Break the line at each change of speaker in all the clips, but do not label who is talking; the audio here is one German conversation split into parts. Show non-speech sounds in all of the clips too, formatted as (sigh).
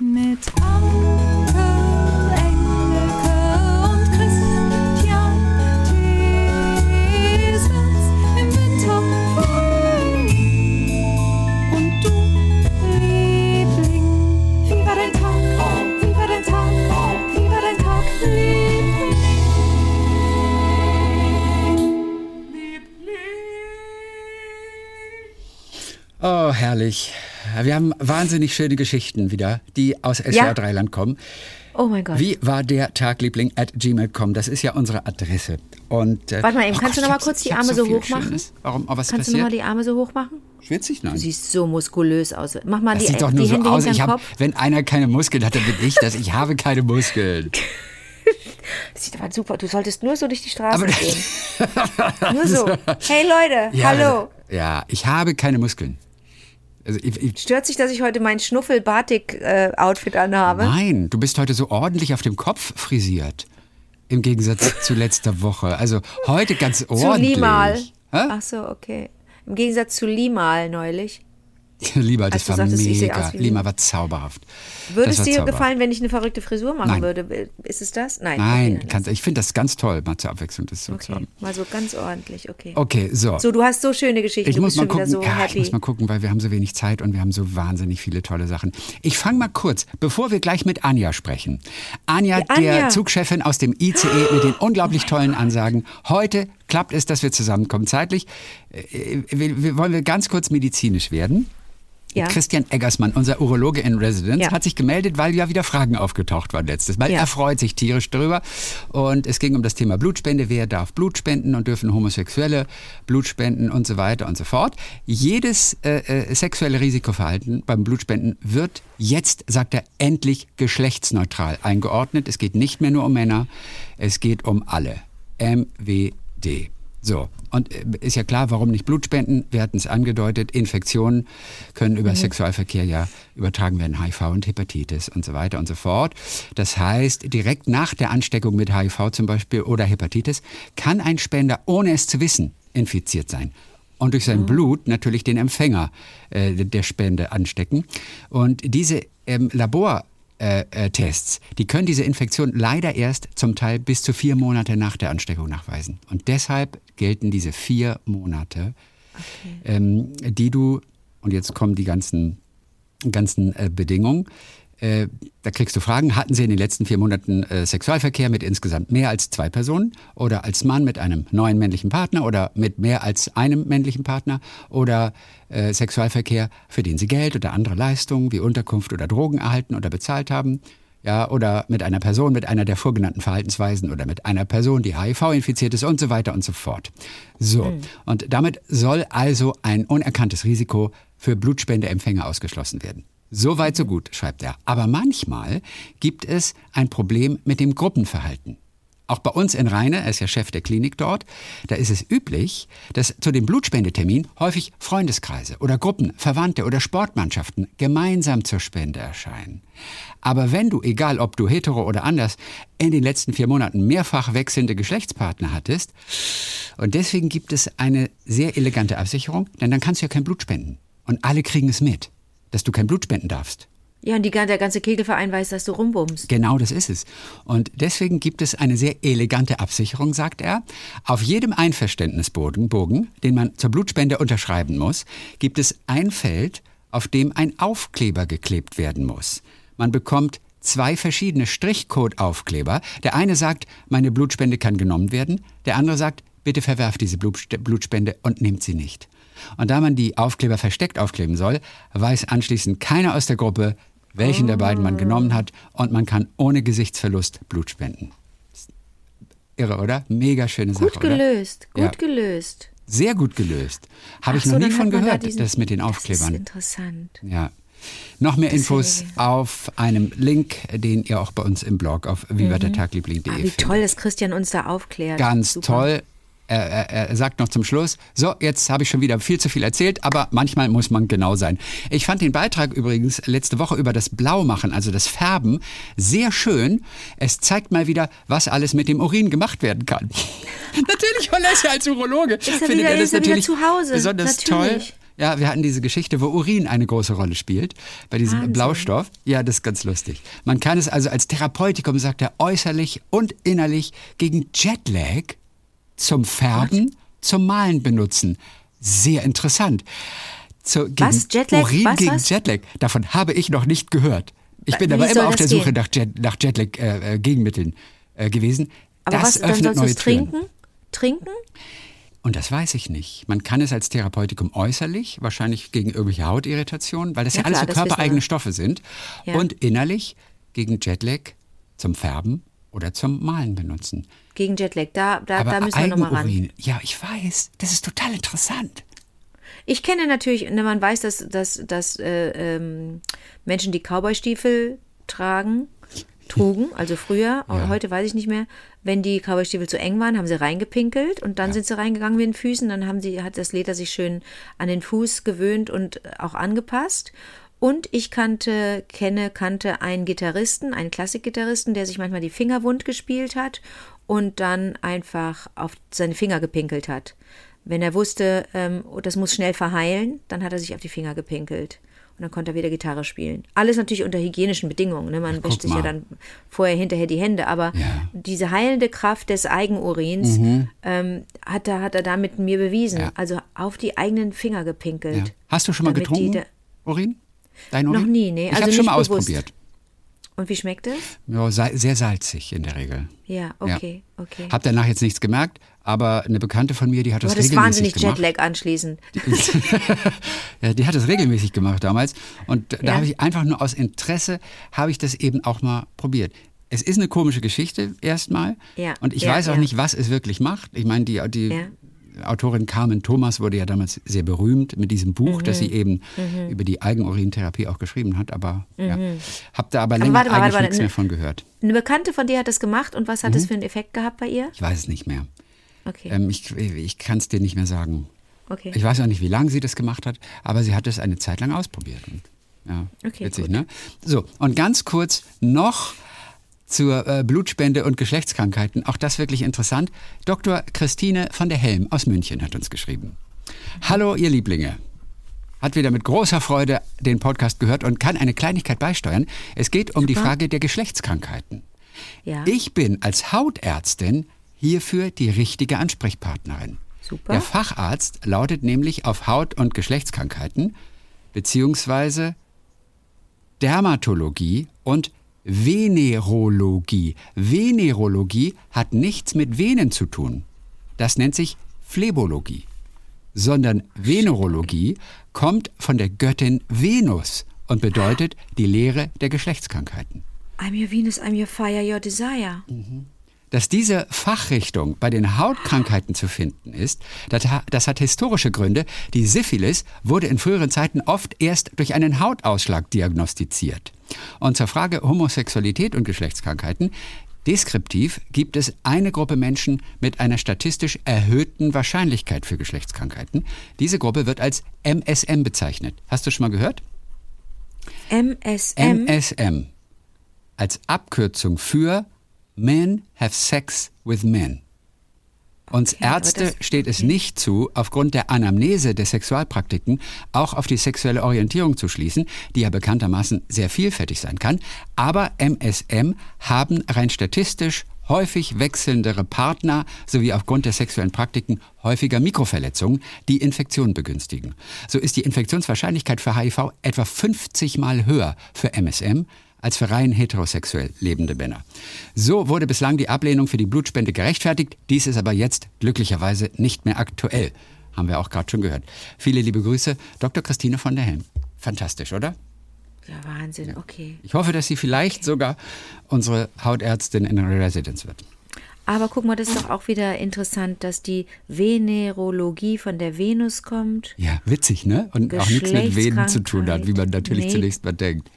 Mit Anke, Engelke und Christian Thiesens im Winter Und du, Liebling, wie war dein Tag? Wie war dein Tag? Wie war dein Tag, Liebling?
Oh, herrlich. Wir haben wahnsinnig schöne Geschichten wieder, die aus SWR
Ja.
Dreiland kommen.
Oh mein Gott.
Wie war der Tagliebling at gmail.com? Das ist ja unsere Adresse. Und, äh,
Warte mal eben, kannst du
ich
noch mal kurz die Arme so
viel
hoch machen?
Schönes. Warum? Oh, was
Kannst du noch mal
passiert?
die Arme so hoch machen?
Schwitzig? Nein.
Du siehst so muskulös aus. Mach mal
das
die,
sieht doch nur so
Hände
aus. Ich hab,
Kopf.
wenn einer keine Muskeln hat, dann bin ich das. Ich habe keine Muskeln.
Das (laughs) sieht aber super. Du solltest nur so durch die Straße
Aber-
gehen. (laughs) Nur so. (laughs) Hey Leute,
Ja,
hallo.
Ja, ich habe keine Muskeln. Also ich, ich,
Stört sich, dass ich heute mein Schnuffel-Batik-Outfit anhabe?
nein, du bist heute so ordentlich auf dem Kopf frisiert. Im Gegensatz zu letzter Woche. Also heute ganz
Zu
ordentlich.
Limal.
Hä?
Ach so, okay. Im Gegensatz zu Limal neulich. (laughs)
Lieber, das war
sagtest,
mega. Lima war zauberhaft.
Würde es dir
zauberhaft.
gefallen, wenn ich eine verrückte Frisur machen
Nein.
würde? Ist es das? Nein.
Nein, kannst, ich finde das ganz toll, mal zur Abwechslung das so
lass-
zu
Okay,
haben.
mal so ganz ordentlich, okay.
Okay, so.
So, du hast so schöne Geschichten.
Ich
du
muss mal gucken,
so
ja, ich muss mal gucken, weil wir haben so wenig Zeit und wir haben so wahnsinnig viele tolle Sachen. Ich fange mal kurz, bevor wir gleich mit Anja sprechen. Anja,
Die Anja.
der Zugchefin aus dem ICE mit den (gasps) unglaublich tollen Ansagen. Heute klappt es, dass wir zusammenkommen zeitlich. Äh, Wir, wir wollen wir ganz kurz medizinisch werden.
Ja.
Christian Eggersmann, unser Urologe in Residence,
Ja.
hat sich gemeldet, weil ja wieder Fragen aufgetaucht waren letztes Mal.
Ja.
Er freut sich tierisch drüber. Und es ging um das Thema Blutspende. Wer darf Blut spenden und dürfen Homosexuelle Blut spenden und so weiter und so fort. Jedes äh, äh, sexuelle Risikoverhalten beim Blutspenden wird jetzt, sagt er, endlich geschlechtsneutral eingeordnet. Es geht nicht mehr nur um Männer, es geht um alle. MWD. So, und äh, ist ja klar, warum nicht Blutspenden? Wir hatten es angedeutet, Infektionen können über Sexualverkehr ja übertragen werden, HIV und Hepatitis und so weiter und so fort. Das heißt, direkt nach der Ansteckung mit HIV zum Beispiel oder Hepatitis kann ein Spender, ohne es zu wissen, infiziert sein und durch sein Blut natürlich den Empfänger äh, der Spende anstecken. Und diese ähm, Labor äh, äh, Tests, die können diese Infektion leider erst zum Teil bis zu vier Monate nach der Ansteckung nachweisen. Und deshalb gelten diese vier Monate, ähm, die du, und jetzt kommen die ganzen, ganzen äh, Bedingungen, äh, da kriegst du Fragen, hatten Sie in den letzten vier Monaten äh, Sexualverkehr mit insgesamt mehr als zwei Personen oder als Mann mit einem neuen männlichen Partner oder mit mehr als einem männlichen Partner oder äh, Sexualverkehr, für den Sie Geld oder andere Leistungen wie Unterkunft oder Drogen erhalten oder bezahlt haben? Ja, oder mit einer Person mit einer der vorgenannten Verhaltensweisen oder mit einer Person, die HIV infiziert ist und so weiter und so fort. So, und damit soll also ein unerkanntes Risiko für Blutspendeempfänger ausgeschlossen werden. So weit, so gut, schreibt er. Aber manchmal gibt es ein Problem mit dem Gruppenverhalten. Auch bei uns in Rheine, er ist ja Chef der Klinik dort, da ist es üblich, dass zu dem Blutspendetermin häufig Freundeskreise oder Gruppen, Verwandte oder Sportmannschaften gemeinsam zur Spende erscheinen. Aber wenn du, egal ob du hetero oder anders, in den letzten vier Monaten mehrfach wechselnde Geschlechtspartner hattest, und deswegen gibt es eine sehr elegante Absicherung, denn dann kannst du ja kein Blut spenden. Und alle kriegen es mit, dass du kein Blut spenden darfst.
Ja, und die, der ganze Kegelverein weiß, dass du rumbummst.
Genau das ist es. Und deswegen gibt es eine sehr elegante Absicherung, sagt er. Auf jedem Einverständnisbogen, Bogen, den man zur Blutspende unterschreiben muss, gibt es ein Feld, auf dem ein Aufkleber geklebt werden muss. Man bekommt zwei verschiedene Strichcode-Aufkleber. Der eine sagt, meine Blutspende kann genommen werden. Der andere sagt, bitte verwerft diese Blutspende und nehmt sie nicht. Und da man die Aufkleber versteckt aufkleben soll, weiß anschließend keiner aus der Gruppe, welchen der beiden man genommen hat und man kann ohne Gesichtsverlust Blut spenden. Irre, oder? Mega schöne Sache,
Gut gelöst,
oder?
gut
Ja.
gelöst.
Sehr gut gelöst. Habe ich
so,
noch nie von
man da
gehört,
diesen-
das mit den
Das ist
Aufklebern.
interessant.
Ja. Noch mehr Infos auf einem Link, den ihr auch bei uns im Blog auf vivadertagliebling.de
Ah, wie
findet.
toll, dass Christian uns da aufklärt.
Ganz
Super.
toll. Er, er, sagt noch zum Schluss, so, jetzt habe ich schon wieder viel zu viel erzählt, aber manchmal muss man genau sein. Ich fand den Beitrag übrigens letzte Woche über das Blaumachen, also das Färben, sehr schön. Es zeigt mal wieder, was alles mit dem Urin gemacht werden kann. (laughs) natürlich, er ist ja als Urologe.
er
findet
wieder-
er das
ist
natürlich
zu Hause.
besonders
Natürlich.
toll. Ja, wir hatten diese Geschichte, wo Urin eine große Rolle spielt, bei diesem
Wahnsinn.
Blaustoff. Ja, das ist ganz lustig. Man kann es also als Therapeutikum, sagt er, äußerlich und innerlich gegen Jetlag zum Färben, zum Malen benutzen. Sehr interessant. Zu, gegen
Was? Jetlag?
Urin
Was,
gegen
was?
Jetlag. Davon habe ich noch nicht gehört. Ich bin
Wie
aber immer auf der Suche
gehen?
nach, Jet, nach Jetlag-Gegenmitteln äh, gewesen.
Aber
das
was, dann
öffnet
sollst du
neue Türen.
trinken? Trinken?
Und das weiß ich nicht. Man kann es als Therapeutikum äußerlich, wahrscheinlich gegen irgendwelche Hautirritationen, weil das ja,
Ja,
alles
klar,
so körpereigene. Stoffe sind.
Ja.
Und innerlich gegen Jetlag zum Färben oder zum Malen benutzen.
Gegen Jetlag. Da, da,
Aber
da müssen wir nochmal ran.
Ja, ich weiß, das ist total interessant.
Ich kenne natürlich, ne, man weiß, dass, dass, dass äh, ähm, Menschen, die Cowboystiefel tragen, trugen, also früher, (laughs) heute weiß ich nicht mehr, wenn die Cowboystiefel zu eng waren, haben sie reingepinkelt und dann sind sie reingegangen mit den Füßen, dann haben sie, hat das Leder sich schön an den Fuß gewöhnt und auch angepasst. Und ich kannte, kenne, kannte einen Gitarristen, einen Klassikgitarristen, der sich manchmal die Finger wund gespielt hat und dann einfach auf seine Finger gepinkelt hat. Wenn er wusste, ähm, oh, das muss schnell verheilen, dann hat er sich auf die Finger gepinkelt. Und dann konnte er wieder Gitarre spielen. Alles natürlich unter hygienischen Bedingungen. Ne? Man wäscht sich ja
mal.
dann vorher, hinterher die Hände. Aber
Ja.
diese heilende Kraft des Eigenurins ähm, hat, er, hat er da mit mir bewiesen.
Ja.
Also auf die eigenen Finger
Ja.
gepinkelt.
Hast du schon mal
Damit die
getrunken,
da-
Urin? Dein?
Noch nie, nee,
Ich
also
habe schon mal
bewusst.
ausprobiert.
Und wie schmeckt es?
Ja, sehr salzig in der Regel.
Ja, okay, okay.
Hab danach jetzt nichts gemerkt, aber eine Bekannte von mir, die hat das
das
regelmäßig
wahnsinnig
gemacht.
Jetlag anschließend. (laughs)
ja, die hat das regelmäßig gemacht damals und da
Ja.
habe ich einfach nur aus Interesse habe ich das eben auch mal probiert. Es ist eine komische Geschichte erstmal
Ja,
und ich
ja,
weiß auch
ja.
nicht, was es wirklich macht. Ich meine, die, die
Ja.
Autorin Carmen Thomas wurde ja damals sehr berühmt mit diesem Buch, das
Mhm.
sie eben über die Eigenurintherapie auch geschrieben hat, aber ja, habe da aber
Mhm. Aber
länger
warte mal,
eigentlich
warte
nichts
ne-
mehr von gehört.
Eine Bekannte von dir hat das gemacht und was hat das für einen Effekt gehabt bei ihr?
Ich weiß es nicht mehr.
Okay,
Ähm, ich ich kann es dir nicht mehr sagen.
okay.
Ich weiß auch nicht, wie lange sie das gemacht hat, aber sie hat es eine Zeit lang ausprobiert. Ja,
Okay,
witzig,
gut.
ne? So, und ganz kurz noch zur äh, Blutspende und Geschlechtskrankheiten. Auch das wirklich interessant. Dr. Christine von der Helm aus München hat uns geschrieben. Hallo, ihr Lieblinge. Hat wieder mit großer Freude den Podcast gehört und kann eine Kleinigkeit beisteuern. Es geht um die Frage der Geschlechtskrankheiten.
Ja.
Ich bin als Hautärztin hierfür die richtige Ansprechpartnerin.
Super.
Der Facharzt lautet nämlich auf Haut- und Geschlechtskrankheiten beziehungsweise Dermatologie und Venerologie. Venerologie hat nichts mit Venen zu tun. Das nennt sich Phlebologie. Sondern Venerologie kommt von der Göttin Venus und bedeutet die Lehre der Geschlechtskrankheiten.
I'm your Venus, I'm your fire, your desire.
Dass diese Fachrichtung bei den Hautkrankheiten zu finden ist, das, ha- das hat historische Gründe. Die Syphilis wurde in früheren Zeiten oft erst durch einen Hautausschlag diagnostiziert. Und zur Frage Homosexualität und Geschlechtskrankheiten. Deskriptiv gibt es eine Gruppe Menschen mit einer statistisch erhöhten Wahrscheinlichkeit für Geschlechtskrankheiten. Diese Gruppe wird als MSM bezeichnet. Hast du schon mal gehört?
MSM.
MSM als Abkürzung für Men have sex with men. Uns
Okay,
Ärzte steht es nicht zu, aufgrund der Anamnese der Sexualpraktiken auch auf die sexuelle Orientierung zu schließen, die ja bekanntermaßen sehr vielfältig sein kann. Aber MSM haben rein statistisch häufig wechselndere Partner sowie aufgrund der sexuellen Praktiken häufiger Mikroverletzungen, die Infektionen begünstigen. So ist die Infektionswahrscheinlichkeit für HIV etwa 50 Mal höher für MSM als für rein heterosexuell lebende Männer. So wurde bislang die Ablehnung für die Blutspende gerechtfertigt. Dies ist aber jetzt glücklicherweise nicht mehr aktuell. Haben wir auch gerade schon gehört. Viele liebe Grüße, Dr. Christine von der Helm. Fantastisch, oder?
Ja, Wahnsinn, okay.
Ich hoffe, dass sie vielleicht sogar unsere Hautärztin in der Residenz wird.
Aber guck mal, das ist doch auch wieder interessant, dass die Venerologie von der Venus kommt.
Ja, witzig, ne? Und auch nichts mit Venen zu tun hat, wie man natürlich
Nee.
zunächst mal denkt.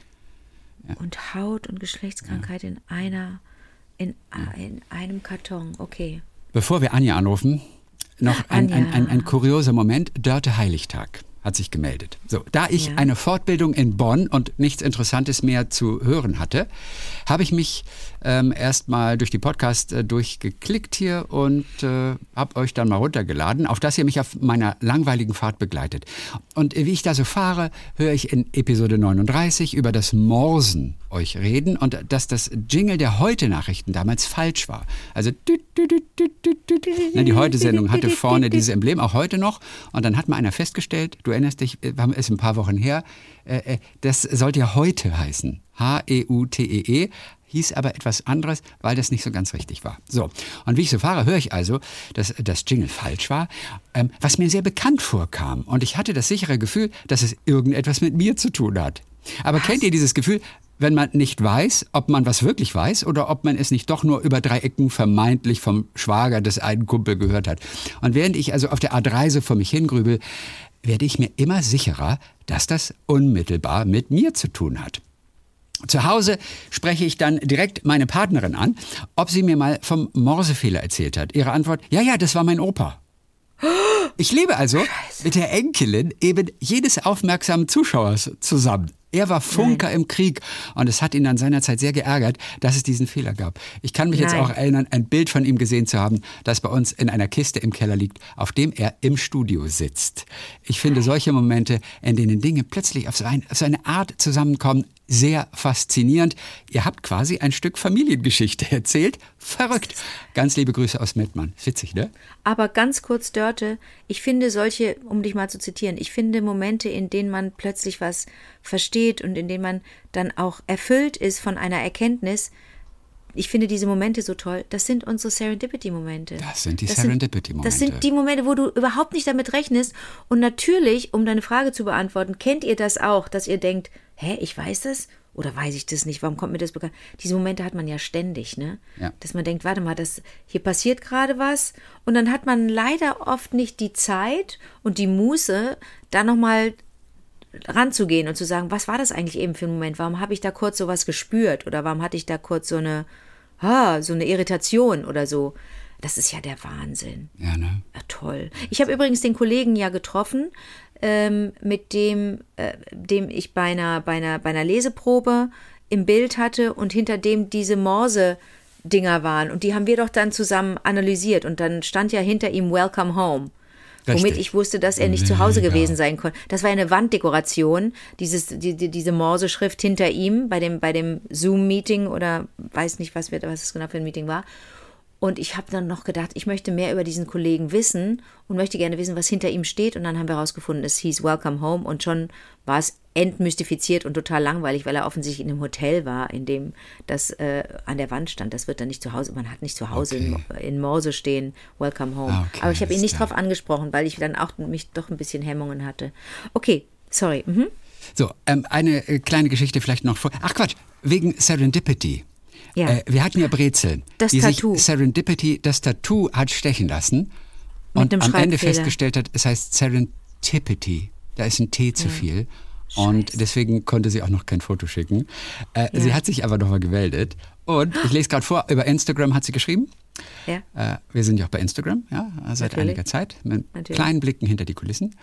Und Haut- und Geschlechtskrankheit in einer, in, in einem Karton. Okay.
Bevor wir Anja anrufen, noch ein, ein, ein, ein kurioser Moment. Dörte Heiligtag. Hat sich gemeldet. So, da ich
Ja.
eine Fortbildung in Bonn und nichts Interessantes mehr zu hören hatte, habe ich mich ähm, erstmal durch die Podcast äh, durchgeklickt hier und äh, habe euch dann mal runtergeladen, auf dass ihr mich auf meiner langweiligen Fahrt begleitet. Und äh, wie ich da so fahre, höre ich in Episode 39 über das Morsen euch reden und dass das Jingle der Heute-Nachrichten damals falsch war. Also. Ne, die Heute-Sendung hatte vorne dieses Emblem, auch heute noch. Und dann hat mal einer festgestellt, du erinnerst dich, äh, wir haben es ein paar Wochen her, äh, äh, das sollte ja heute heißen. H-E-U-T-E-E. Hieß aber etwas anderes, weil das nicht so ganz richtig war. So, und wie ich so fahre, höre ich also, dass das Jingle falsch war, ähm, was mir sehr bekannt vorkam. Und ich hatte das sichere Gefühl, dass es irgendetwas mit mir zu tun hat. Aber kennt ihr dieses Gefühl, wenn man nicht weiß, ob man was wirklich weiß oder ob man es nicht doch nur über drei Ecken vermeintlich vom Schwager des einen Kumpel gehört hat. Und während ich also auf der Art Reise vor mich hingrübel, werde ich mir immer sicherer, dass das unmittelbar mit mir zu tun hat. Zu Hause spreche ich dann direkt meine Partnerin an, ob sie mir mal vom Morsefehler erzählt hat. Ihre Antwort, ja, ja, das war mein Opa. Ich lebe also mit der Enkelin eben jedes aufmerksamen Zuschauers zusammen. Er war Funker im Krieg und es hat ihn dann seinerzeit sehr geärgert, dass es diesen Fehler gab. Ich kann mich jetzt
Nein.
auch erinnern, ein Bild von ihm gesehen zu haben, das bei uns in einer Kiste im Keller liegt, auf dem er im Studio sitzt. Ich finde solche Momente, in denen Dinge plötzlich auf so, ein, auf so eine Art zusammenkommen, sehr faszinierend. Ihr habt quasi ein Stück Familiengeschichte (laughs) erzählt. Verrückt. Ganz liebe Grüße aus Mettmann. Witzig, ne?
Aber ganz kurz, Dörte, ich finde solche, um dich mal zu zitieren, ich finde Momente, in denen man plötzlich was versteht und in denen man dann auch erfüllt ist von einer Erkenntnis, ich finde diese Momente so toll. Das sind unsere Serendipity-Momente.
Das sind die Serendipity-Momente.
Das sind die Momente, wo du überhaupt nicht damit rechnest. Und natürlich, um deine Frage zu beantworten, kennt ihr das auch, dass ihr denkt, hä, ich weiß das? Oder weiß ich das nicht? Warum kommt mir das bekannt? Diese Momente hat man ja ständig, ne?
Ja.
Dass man denkt, warte mal, das, hier passiert gerade was. Und dann hat man leider oft nicht die Zeit und die Muße, da nochmal ranzugehen und zu sagen, was war das eigentlich eben für ein Moment? Warum habe ich da kurz sowas gespürt? Oder warum hatte ich da kurz so eine, ah, so eine Irritation oder so? Das ist ja der Wahnsinn.
Ja, ne?
Ja, toll. Ich habe übrigens den Kollegen ja getroffen, ähm, mit dem, äh, dem ich bei einer, bei, einer, bei einer Leseprobe im Bild hatte und hinter dem diese Morse-Dinger waren. Und die haben wir doch dann zusammen analysiert. Und dann stand ja hinter ihm Welcome Home. Womit
Richtig.
ich wusste, dass er nicht zu Hause
Mega.
gewesen sein konnte. Das war eine Wanddekoration, dieses, die, die, diese Morse-Schrift hinter ihm bei dem, bei dem Zoom-Meeting oder weiß nicht, was, wir, was es genau für ein Meeting war. Und ich habe dann noch gedacht, ich möchte mehr über diesen Kollegen wissen und möchte gerne wissen, was hinter ihm steht. Und dann haben wir herausgefunden, es hieß Welcome Home und schon war es entmystifiziert und total langweilig, weil er offensichtlich in einem Hotel war, in dem das äh, an der Wand stand. Das wird dann nicht zu Hause, man hat nicht zu Hause in, in Morse stehen, Welcome Home.
Ah, okay,
Aber ich habe ihn nicht
klar.
drauf angesprochen, weil ich dann auch mich doch ein bisschen Hemmungen hatte. Okay, sorry. Mhm.
So, ähm, eine äh, kleine Geschichte vielleicht noch vor. Ach Quatsch, wegen Serendipity.
Ja.
Äh, wir hatten ja Brezeln.
Das
die
Tattoo.
Sich Serendipity das Tattoo hat stechen lassen und
einem
am Ende festgestellt hat, es heißt Serendipity. Da ist ein T zu viel. Und deswegen konnte sie auch noch kein Foto schicken. Äh, Sie
Ja.
hat sich aber nochmal gemeldet. Und ich lese gerade vor, über Instagram hat sie geschrieben.
Ja.
Äh, wir sind ja auch bei Instagram, ja, seit
Natürlich.
einiger Zeit, mit
Natürlich.
kleinen Blicken hinter die Kulissen.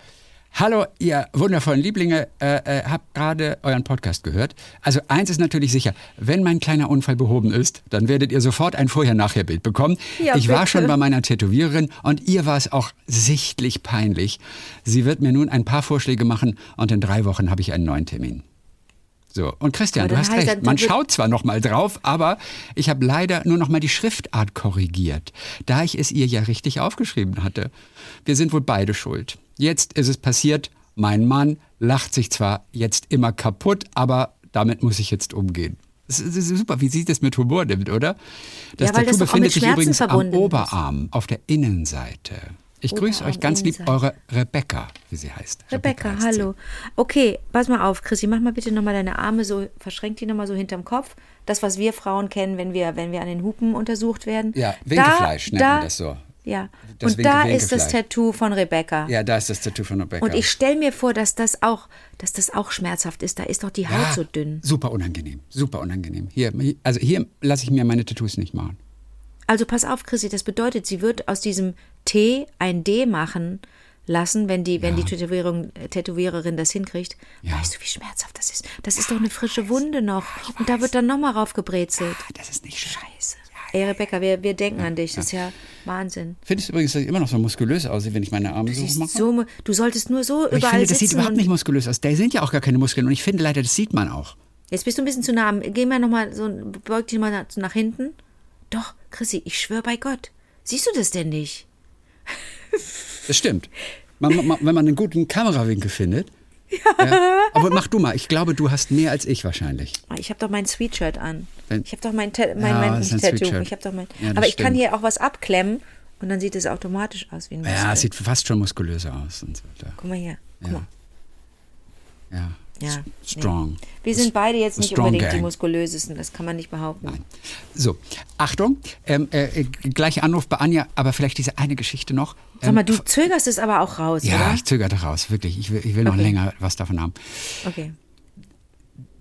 Hallo, ihr wundervollen Lieblinge, äh, äh, habt gerade euren Podcast gehört. Also eins ist natürlich sicher, wenn mein kleiner Unfall behoben ist, dann werdet ihr sofort ein Vorher-Nachher-Bild bekommen.
Ja,
ich war
bitte.
schon bei meiner Tätowiererin und ihr war es auch sichtlich peinlich. Sie wird mir nun ein paar Vorschläge machen und in drei Wochen habe ich einen neuen Termin. So, und Christian, du hast recht. Man schaut zwar noch mal drauf, aber ich habe leider nur noch mal die Schriftart korrigiert, da ich es ihr ja richtig aufgeschrieben hatte. Wir sind wohl beide schuld. Jetzt ist es passiert. Mein Mann lacht sich zwar jetzt immer kaputt, aber damit muss ich jetzt umgehen. Es ist super, wie sie das mit Humor nimmt, oder? Das
Ja,
Tattoo
das
befindet sich übrigens am
verbunden ist.
Oberarm auf der Innenseite. Ich grüße
Oberarm,
euch ganz lieb, eure Rebecca, wie sie heißt.
Rebecca,
sie.
hallo. Okay, pass mal auf, Chrissy, mach mal bitte nochmal deine Arme so, verschränk die nochmal so hinterm Kopf. Das, was wir Frauen kennen, wenn wir, wenn wir an den Hupen untersucht werden.
Ja, Winkefleisch nennt
da,
man das so.
Ja,
Das
und da ist das. Tattoo von Rebecca.
Ja, da ist das Tattoo von Rebecca.
Und ich stelle mir vor, dass das auch, dass das auch schmerzhaft ist. Da ist doch die Haut
Ja,
so dünn.
Super unangenehm, super unangenehm. Hier, also hier lasse ich mir meine Tattoos nicht machen.
Also pass auf, Chrissy, das bedeutet, sie wird aus diesem T ein D machen, lassen, wenn die, wenn die Tätowierung, äh, Tätowiererin das hinkriegt.
Ja.
Weißt du, wie schmerzhaft das ist? Das ist doch eine frische Wunde noch. Und da wird dann nochmal raufgebrezelt.
Ah, Das ist nicht schön.
Scheiße. Ey, Rebecca, wir, wir denken an dich. Das ist ja Wahnsinn.
Findest du übrigens, dass ich immer noch so muskulös aussehe, wenn ich meine Arme so
Siehst
mache?
so, du solltest nur so
Aber ich
überall
finde, das sieht überhaupt nicht muskulös aus. Da sind ja auch gar keine Muskeln. Und ich finde leider, das sieht man auch.
Jetzt bist du ein bisschen zu nah. Geh mal nochmal so, beug dich mal nach, nach hinten. Doch, Chrissy, ich schwöre bei Gott. Siehst du das denn nicht?
Das stimmt. Man, man, wenn man einen guten Kamerawinkel findet. Ja. Aber mach du mal. Ich glaube, du hast mehr als ich wahrscheinlich.
Ich habe doch mein Sweatshirt an. Ich habe doch mein, Ta mein,
Ja,
mein Tattoo. Ich doch mein.
Ja,
aber ich kann hier auch was abklemmen und dann sieht es automatisch aus wie ein Muskel.
Ja, es sieht fast schon muskulöser aus. Und so.
Guck mal hier. Guck mal.
Ja.
Ja,
S-
nee.
Strong.
Wir sind beide jetzt nicht
Strong
unbedingt die
Gang.
muskulösesten, das kann man nicht behaupten.
So, Achtung, ähm, äh, äh, gleich Anruf bei Anja, aber vielleicht diese eine Geschichte noch.
Sag mal,
Ähm,
du zögerst es aber auch raus,
Ja,
oder?
ich zögerte raus, wirklich. Ich will, ich will noch
Okay.
länger was davon haben.
Okay.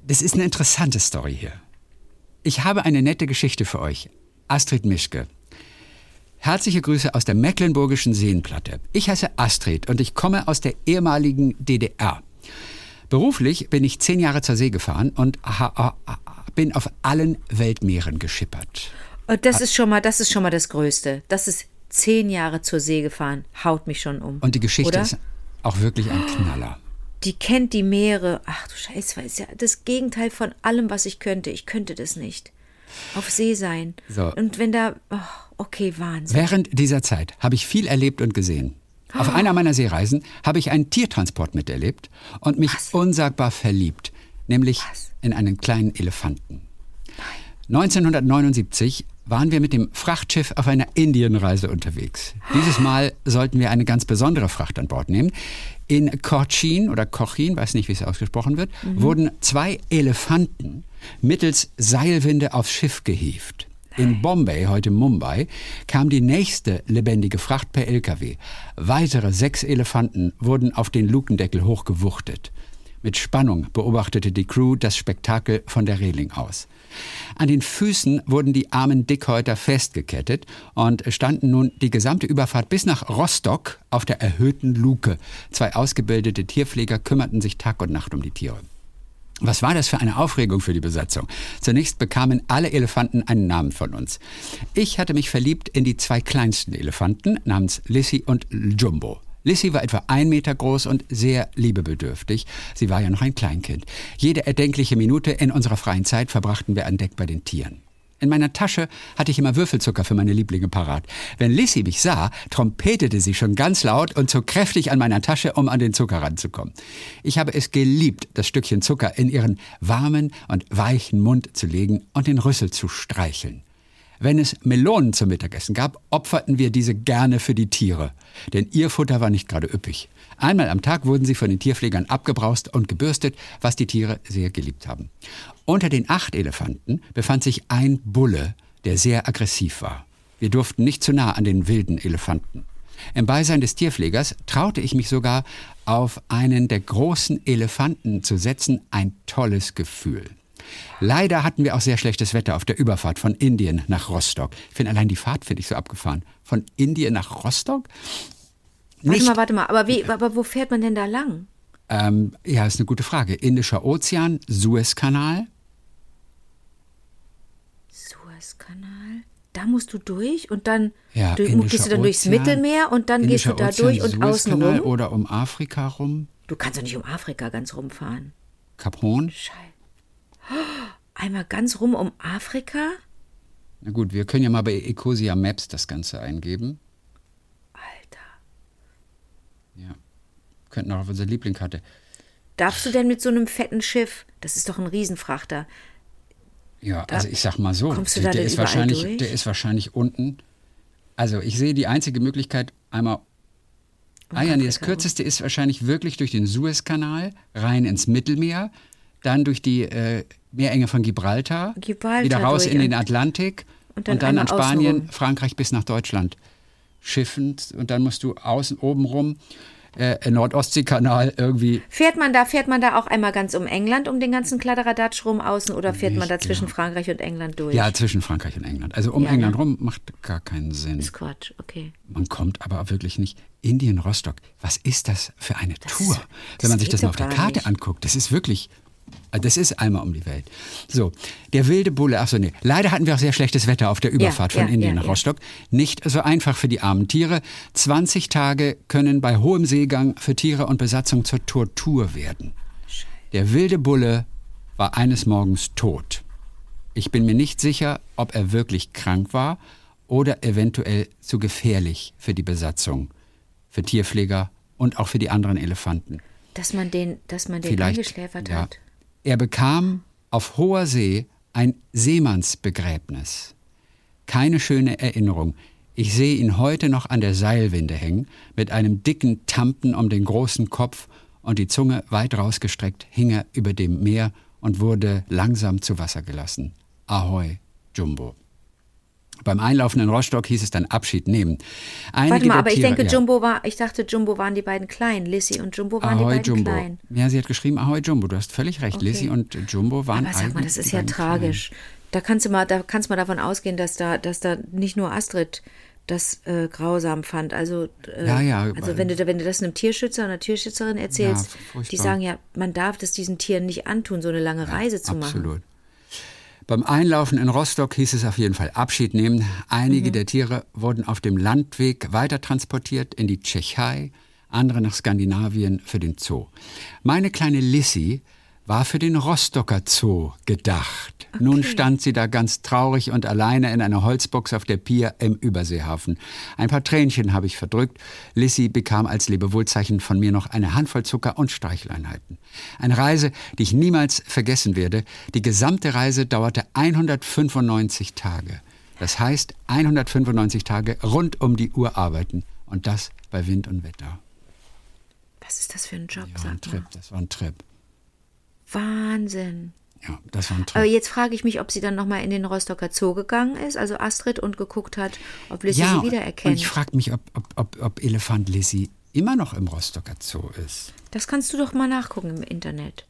Das ist eine interessante Story hier. Ich habe eine nette Geschichte für euch. Astrid Mischke. Herzliche Grüße aus der mecklenburgischen Seenplatte. Ich heiße Astrid und ich komme aus der ehemaligen DDR. Beruflich bin ich zehn Jahre zur See gefahren und bin auf allen Weltmeeren geschippert.
Und das ist schon mal, das ist schon mal das Größte. Das ist zehn Jahre zur See gefahren. Haut mich schon um.
Und die Geschichte
Oder?
ist auch wirklich ein Knaller.
Die kennt die Meere. Ach du Scheiße, ist ja das Gegenteil von allem, was ich könnte. Ich könnte das nicht. Auf See sein.
So.
Und wenn da. Oh, okay, Wahnsinn.
Während dieser Zeit habe ich viel erlebt und gesehen. Auf einer meiner Seereisen habe ich einen Tiertransport miterlebt und mich unsagbar verliebt, nämlich in einen kleinen Elefanten. 1979 waren wir mit dem Frachtschiff auf einer Indienreise unterwegs. Dieses Mal sollten wir eine ganz besondere Fracht an Bord nehmen. In Cochin oder Cochin, weiß nicht, wie es ausgesprochen wird, wurden zwei Elefanten mittels Seilwinde aufs Schiff gehievt. In Bombay, heute Mumbai, kam die nächste lebendige Fracht per LKW. Weitere sechs Elefanten wurden auf den Lukendeckel hochgewuchtet. Mit Spannung beobachtete die Crew das Spektakel von der Reling aus. An den Füßen wurden die armen Dickhäuter festgekettet und standen nun die gesamte Überfahrt bis nach Rostock auf der erhöhten Luke. Zwei ausgebildete Tierpfleger kümmerten sich Tag und Nacht um die Tiere. Was war das für eine Aufregung für die Besatzung? Zunächst bekamen alle Elefanten einen Namen von uns. Ich hatte mich verliebt in die zwei kleinsten Elefanten namens Lissy und Jumbo. Lissy war etwa ein Meter groß und sehr liebebedürftig. Sie war ja noch ein Kleinkind. Jede erdenkliche Minute in unserer freien Zeit verbrachten wir an Deck bei den Tieren. In meiner Tasche hatte ich immer Würfelzucker für meine Lieblinge parat. Wenn Lissy mich sah, trompetete sie schon ganz laut und zog kräftig an meiner Tasche, um an den Zucker ranzukommen. Ich habe es geliebt, das Stückchen Zucker in ihren warmen und weichen Mund zu legen und den Rüssel zu streicheln. Wenn es Melonen zum Mittagessen gab, opferten wir diese gerne für die Tiere, denn ihr Futter war nicht gerade üppig. Einmal am Tag wurden sie von den Tierpflegern abgebraust und gebürstet, was die Tiere sehr geliebt haben. Unter den acht Elefanten befand sich ein Bulle, der sehr aggressiv war. Wir durften nicht zu nah an den wilden Elefanten. Im Beisein des Tierpflegers traute ich mich sogar, auf einen der großen Elefanten zu setzen, ein tolles Gefühl. Leider hatten wir auch sehr schlechtes Wetter auf der Überfahrt von Indien nach Rostock. Ich finde allein die Fahrt finde ich so abgefahren. Von Indien nach Rostock?
Warte
Nicht,
mal, warte mal. Aber, wie, aber wo fährt man denn da lang?
ähm, ja, ist eine gute Frage. Indischer Ozean, Suezkanal.
Suezkanal? Da musst du durch und dann
Ja,
du,
Indischer
gehst du dann durchs
Ozean,
Mittelmeer und dann gehst du da
Ozean,
durch und außen rum.
Oder um Afrika rum.
Du kannst doch nicht um Afrika ganz rumfahren.
Horn.
Scheiße. (gasps) Einmal ganz rum um Afrika?
Na gut, wir können ja mal bei Ecosia Maps das Ganze eingeben.
Alter.
Ja. Könnten auch auf unsere Lieblingskarte.
Darfst du denn mit so einem fetten Schiff, das ist doch ein Riesenfrachter,
Ja, also ich sag mal so,
kommst du
der,
da
der ist wahrscheinlich,
durch?
der ist wahrscheinlich unten. Also ich sehe die einzige Möglichkeit einmal. Ah ja, nee, das kürzeste ist wahrscheinlich wirklich durch den Suezkanal rein ins Mittelmeer, dann durch die äh, Meerenge von Gibraltar,
Gibraltar
wieder raus in den
und-
Atlantik
und
und
dann
dann,
einmal
an Spanien,
außenrum.
Frankreich bis nach Deutschland schiffend und dann musst du außen oben rum. Äh, Nordostseekanal irgendwie.
Fährt man da, fährt man da auch einmal ganz um England, um den ganzen Kladderadatsch rum außen oder fährt man da zwischen Frankreich und England durch?
Ja, zwischen Frankreich und England. Also um
Ja,
England
ne?
rum macht gar keinen Sinn.
ist Quatsch, okay.
Man kommt aber wirklich nicht. Indien, Rostock, was ist das für eine Tour?
das
Wenn man sich das mal auf der Karte
nicht.
anguckt, das ist wirklich, äh, das ist einmal um die Welt. So, der wilde Bulle, achso, nee, leider hatten wir auch sehr schlechtes Wetter auf der Überfahrt
ja,
von Indien
ja,
nach
ja.
Rostock. Nicht so einfach für die armen Tiere. 20 Tage können bei hohem Seegang für Tiere und Besatzung zur Tortur werden. Der wilde Bulle war eines Morgens tot. Ich bin mir nicht sicher, ob er wirklich krank war oder eventuell zu gefährlich für die Besatzung, für Tierpfleger und auch für die anderen Elefanten.
Dass man den, dass man den
Vielleicht.
eingeschläfert
ja.
hat.
Er bekam auf hoher See ein Seemannsbegräbnis. Keine schöne Erinnerung. Ich sehe ihn heute noch an der Seilwinde hängen, mit einem dicken Tampen um den großen Kopf und die Zunge weit rausgestreckt hing er über dem Meer und wurde langsam zu Wasser gelassen. Ahoi, Jumbo. Beim Einlaufen in Rostock hieß es dann Abschied nehmen. Einige
Warte mal, aber ich denke. Jumbo war, ich dachte, Jumbo waren die beiden kleinen. Lissy und Jumbo waren
Ahoi
die beiden
Jumbo.
kleinen.
Ja, sie hat geschrieben Ahoi Jumbo. Du hast völlig recht.
Okay.
Lizzie und Jumbo waren
Aber sag mal, das ist ja tragisch. Da kannst du mal, da kannst du mal davon ausgehen, dass da, dass da nicht nur Astrid das äh, grausam fand. Also, äh,
Ja, ja,
also wenn du, wenn du das einem Tierschützer oder einer Tierschützerin erzählst,
Ja,
die sagen ja, man darf das diesen Tieren nicht antun, so eine lange Reise zu machen.
Absolut. Beim Einlaufen in Rostock hieß es auf jeden Fall Abschied nehmen. Einige der Tiere wurden auf dem Landweg weiter transportiert in die Tschechei, andere nach Skandinavien für den Zoo. Meine kleine Lissy war für den Rostocker Zoo gedacht. Nun stand sie da ganz traurig und alleine in einer Holzbox auf der Pier im Überseehafen. Ein paar Tränchen habe ich verdrückt. Lissy bekam als Lebewohlzeichen von mir noch eine Handvoll Zucker und Streicheleinheiten. Eine Reise, die ich niemals vergessen werde. Die gesamte Reise dauerte 195 Tage. Das heißt 195 Tage rund um die Uhr arbeiten. Und das bei Wind und Wetter.
Was ist das für ein Job,
Das war ein. Trip, das war ein Trip.
Wahnsinn.
Ja, das war ein Trip.
Aber jetzt frage ich mich, ob sie dann nochmal in den Rostocker Zoo gegangen ist, also Astrid, und geguckt hat, ob Lissy
ja,
sie
und
wiedererkennt.
ich frage mich, ob, ob, ob, ob Elefant Lissy immer noch im Rostocker Zoo ist.
Das kannst du doch mal nachgucken im Internet.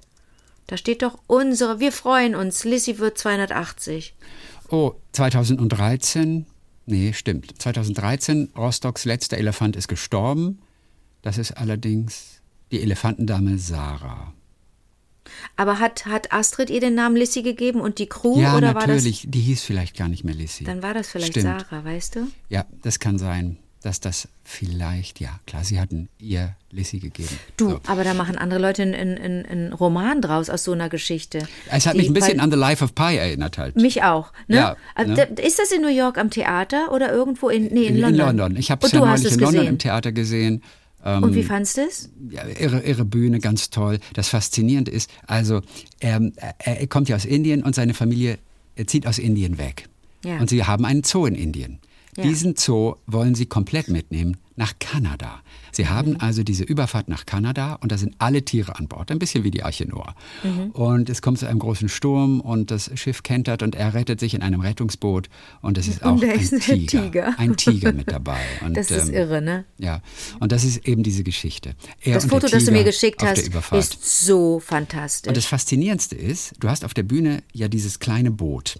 Da steht doch unsere, wir freuen uns, Lissy wird 280.
Oh, 2013, nee, stimmt. 2013, Rostocks letzter Elefant ist gestorben. Das ist allerdings die Elefantendame Sarah.
Aber hat, hat Astrid ihr den Namen Lissy gegeben und die Crew?
ja,
oder
natürlich. Die hieß vielleicht gar nicht mehr Lissy.
war das, dann war das vielleicht
Stimmt.
Sarah, weißt du?
Ja, das kann sein, dass das vielleicht, ja, klar, sie hatten ihr Lissy gegeben.
Du,
So.
aber da machen andere Leute einen, einen, einen Roman draus aus so einer Geschichte.
Es hat
Die-
mich ein bisschen an The Life of Pi erinnert halt.
Mich auch. Ne?
Ja,
Also,
ne?
Ist das in New York am Theater oder irgendwo in, nee, in,
in,
London?
in London. Ich habe es ja neulich in London
gesehen.
im Theater gesehen. Ähm,
Und wie fandst du es?
ja, irre, irre Bühne, ganz toll. Das Faszinierende ist, also er, er, kommt ja aus Indien und seine Familie zieht aus Indien weg.
Ja.
Und sie haben einen Zoo in Indien.
Ja.
Diesen Zoo wollen sie komplett mitnehmen nach Kanada. Sie haben
Mhm.
also diese Überfahrt nach Kanada und da sind alle Tiere an Bord, ein bisschen wie die Arche Noah.
Mhm.
Und es kommt zu einem großen Sturm und das Schiff kentert und er rettet sich in einem Rettungsboot und es ist
Und
auch ein
ist ein
Tiger,
Tiger.
ein Tiger mit dabei. (laughs) Und,
Das ist
ähm,
irre, ne?
ja, und das ist eben diese Geschichte. Er
Das Foto, das du mir geschickt hast, ist so fantastisch.
Und das Faszinierendste ist, du hast auf der Bühne ja dieses kleine Boot,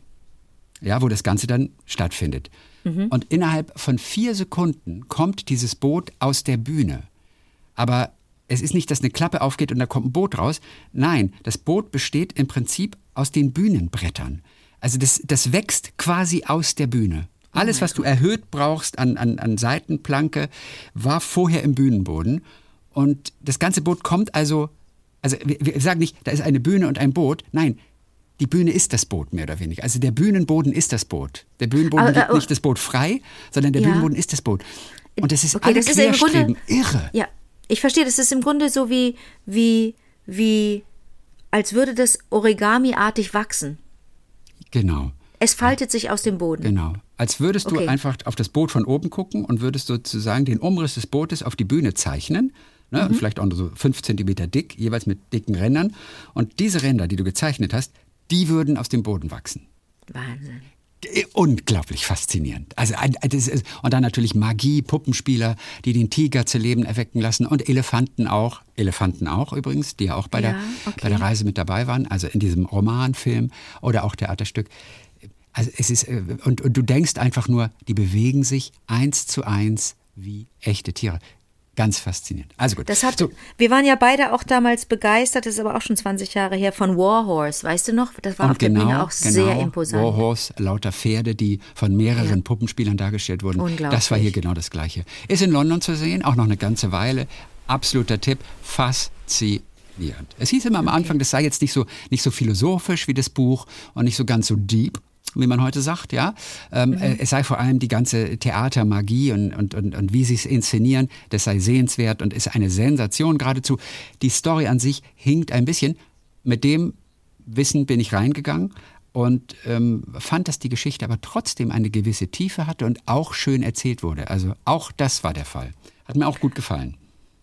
ja, wo das Ganze dann stattfindet.
Mhm.
Und innerhalb von vier Sekunden kommt dieses Boot aus der Bühne. Aber es ist nicht, dass eine Klappe aufgeht und da kommt ein Boot raus. Nein, das Boot besteht im Prinzip aus den Bühnenbrettern. Also das, das wächst quasi aus der Bühne.
Oh
Alles, was du erhöht brauchst an, an, an Seitenplanke, war vorher im Bühnenboden. Und das ganze Boot kommt also, also wir, wir sagen nicht, da ist eine Bühne und ein Boot. Nein, die Bühne ist das Boot mehr oder weniger. Also der Bühnenboden ist das Boot. Der Bühnenboden
Aber,
liegt
äh,
nicht das Boot frei, sondern der
Ja.
Bühnenboden ist das Boot. Und das ist
Okay,
alle
das ist im Grunde-.
Irre.
Ja, ich verstehe, das ist im Grunde so wie, wie, wie, als würde das Origami-artig wachsen.
Genau.
Es faltet sich aus dem Boden.
Genau. Als würdest du
Okay.
einfach auf das Boot von oben gucken und würdest sozusagen den Umriss des Bootes auf die Bühne zeichnen. Ne,
Mhm.
Und vielleicht auch nur so fünf Zentimeter dick, jeweils mit dicken Rändern. Und diese Ränder, die du gezeichnet hast, die würden aus dem Boden wachsen.
Wahnsinn.
unglaublich faszinierend. Also das ist, und dann natürlich Magie, Puppenspieler, die den Tiger zu Leben erwecken lassen und Elefanten auch, Elefanten auch übrigens, die ja auch bei,
Ja,
der,
okay.
bei der Reise mit dabei waren, also in diesem Romanfilm oder auch Theaterstück. Also es ist äh, und, und du denkst einfach nur, die bewegen sich eins zu eins wie echte Tiere. Ganz faszinierend. Also gut.
Das hat,
so,
wir waren ja beide auch damals begeistert, das ist aber auch schon 20 Jahre her, von Warhorse, weißt du noch? Das war auf
und
der
genau,
Bühne auch sehr
genau,
imposant.
Warhorse, lauter Pferde, die von mehreren Puppenspielern dargestellt wurden.
Unglaublich.
Das war hier genau das Gleiche. Ist in London zu sehen, auch noch eine ganze Weile. Absoluter Tipp, faszinierend. Es hieß immer am Anfang, das sei jetzt nicht so, nicht so philosophisch wie das Buch und nicht so ganz so deep, wie man heute sagt, ja. Ähm,
Mhm.
äh, Es sei vor allem die ganze Theatermagie und, und, und, und wie sie es inszenieren, das sei sehenswert und ist eine Sensation geradezu. Die Story an sich hinkt ein bisschen. Mit dem Wissen bin ich reingegangen und ähm, fand, dass die Geschichte aber trotzdem eine gewisse Tiefe hatte und auch schön erzählt wurde. Also auch das war der Fall. Hat mir auch gut gefallen.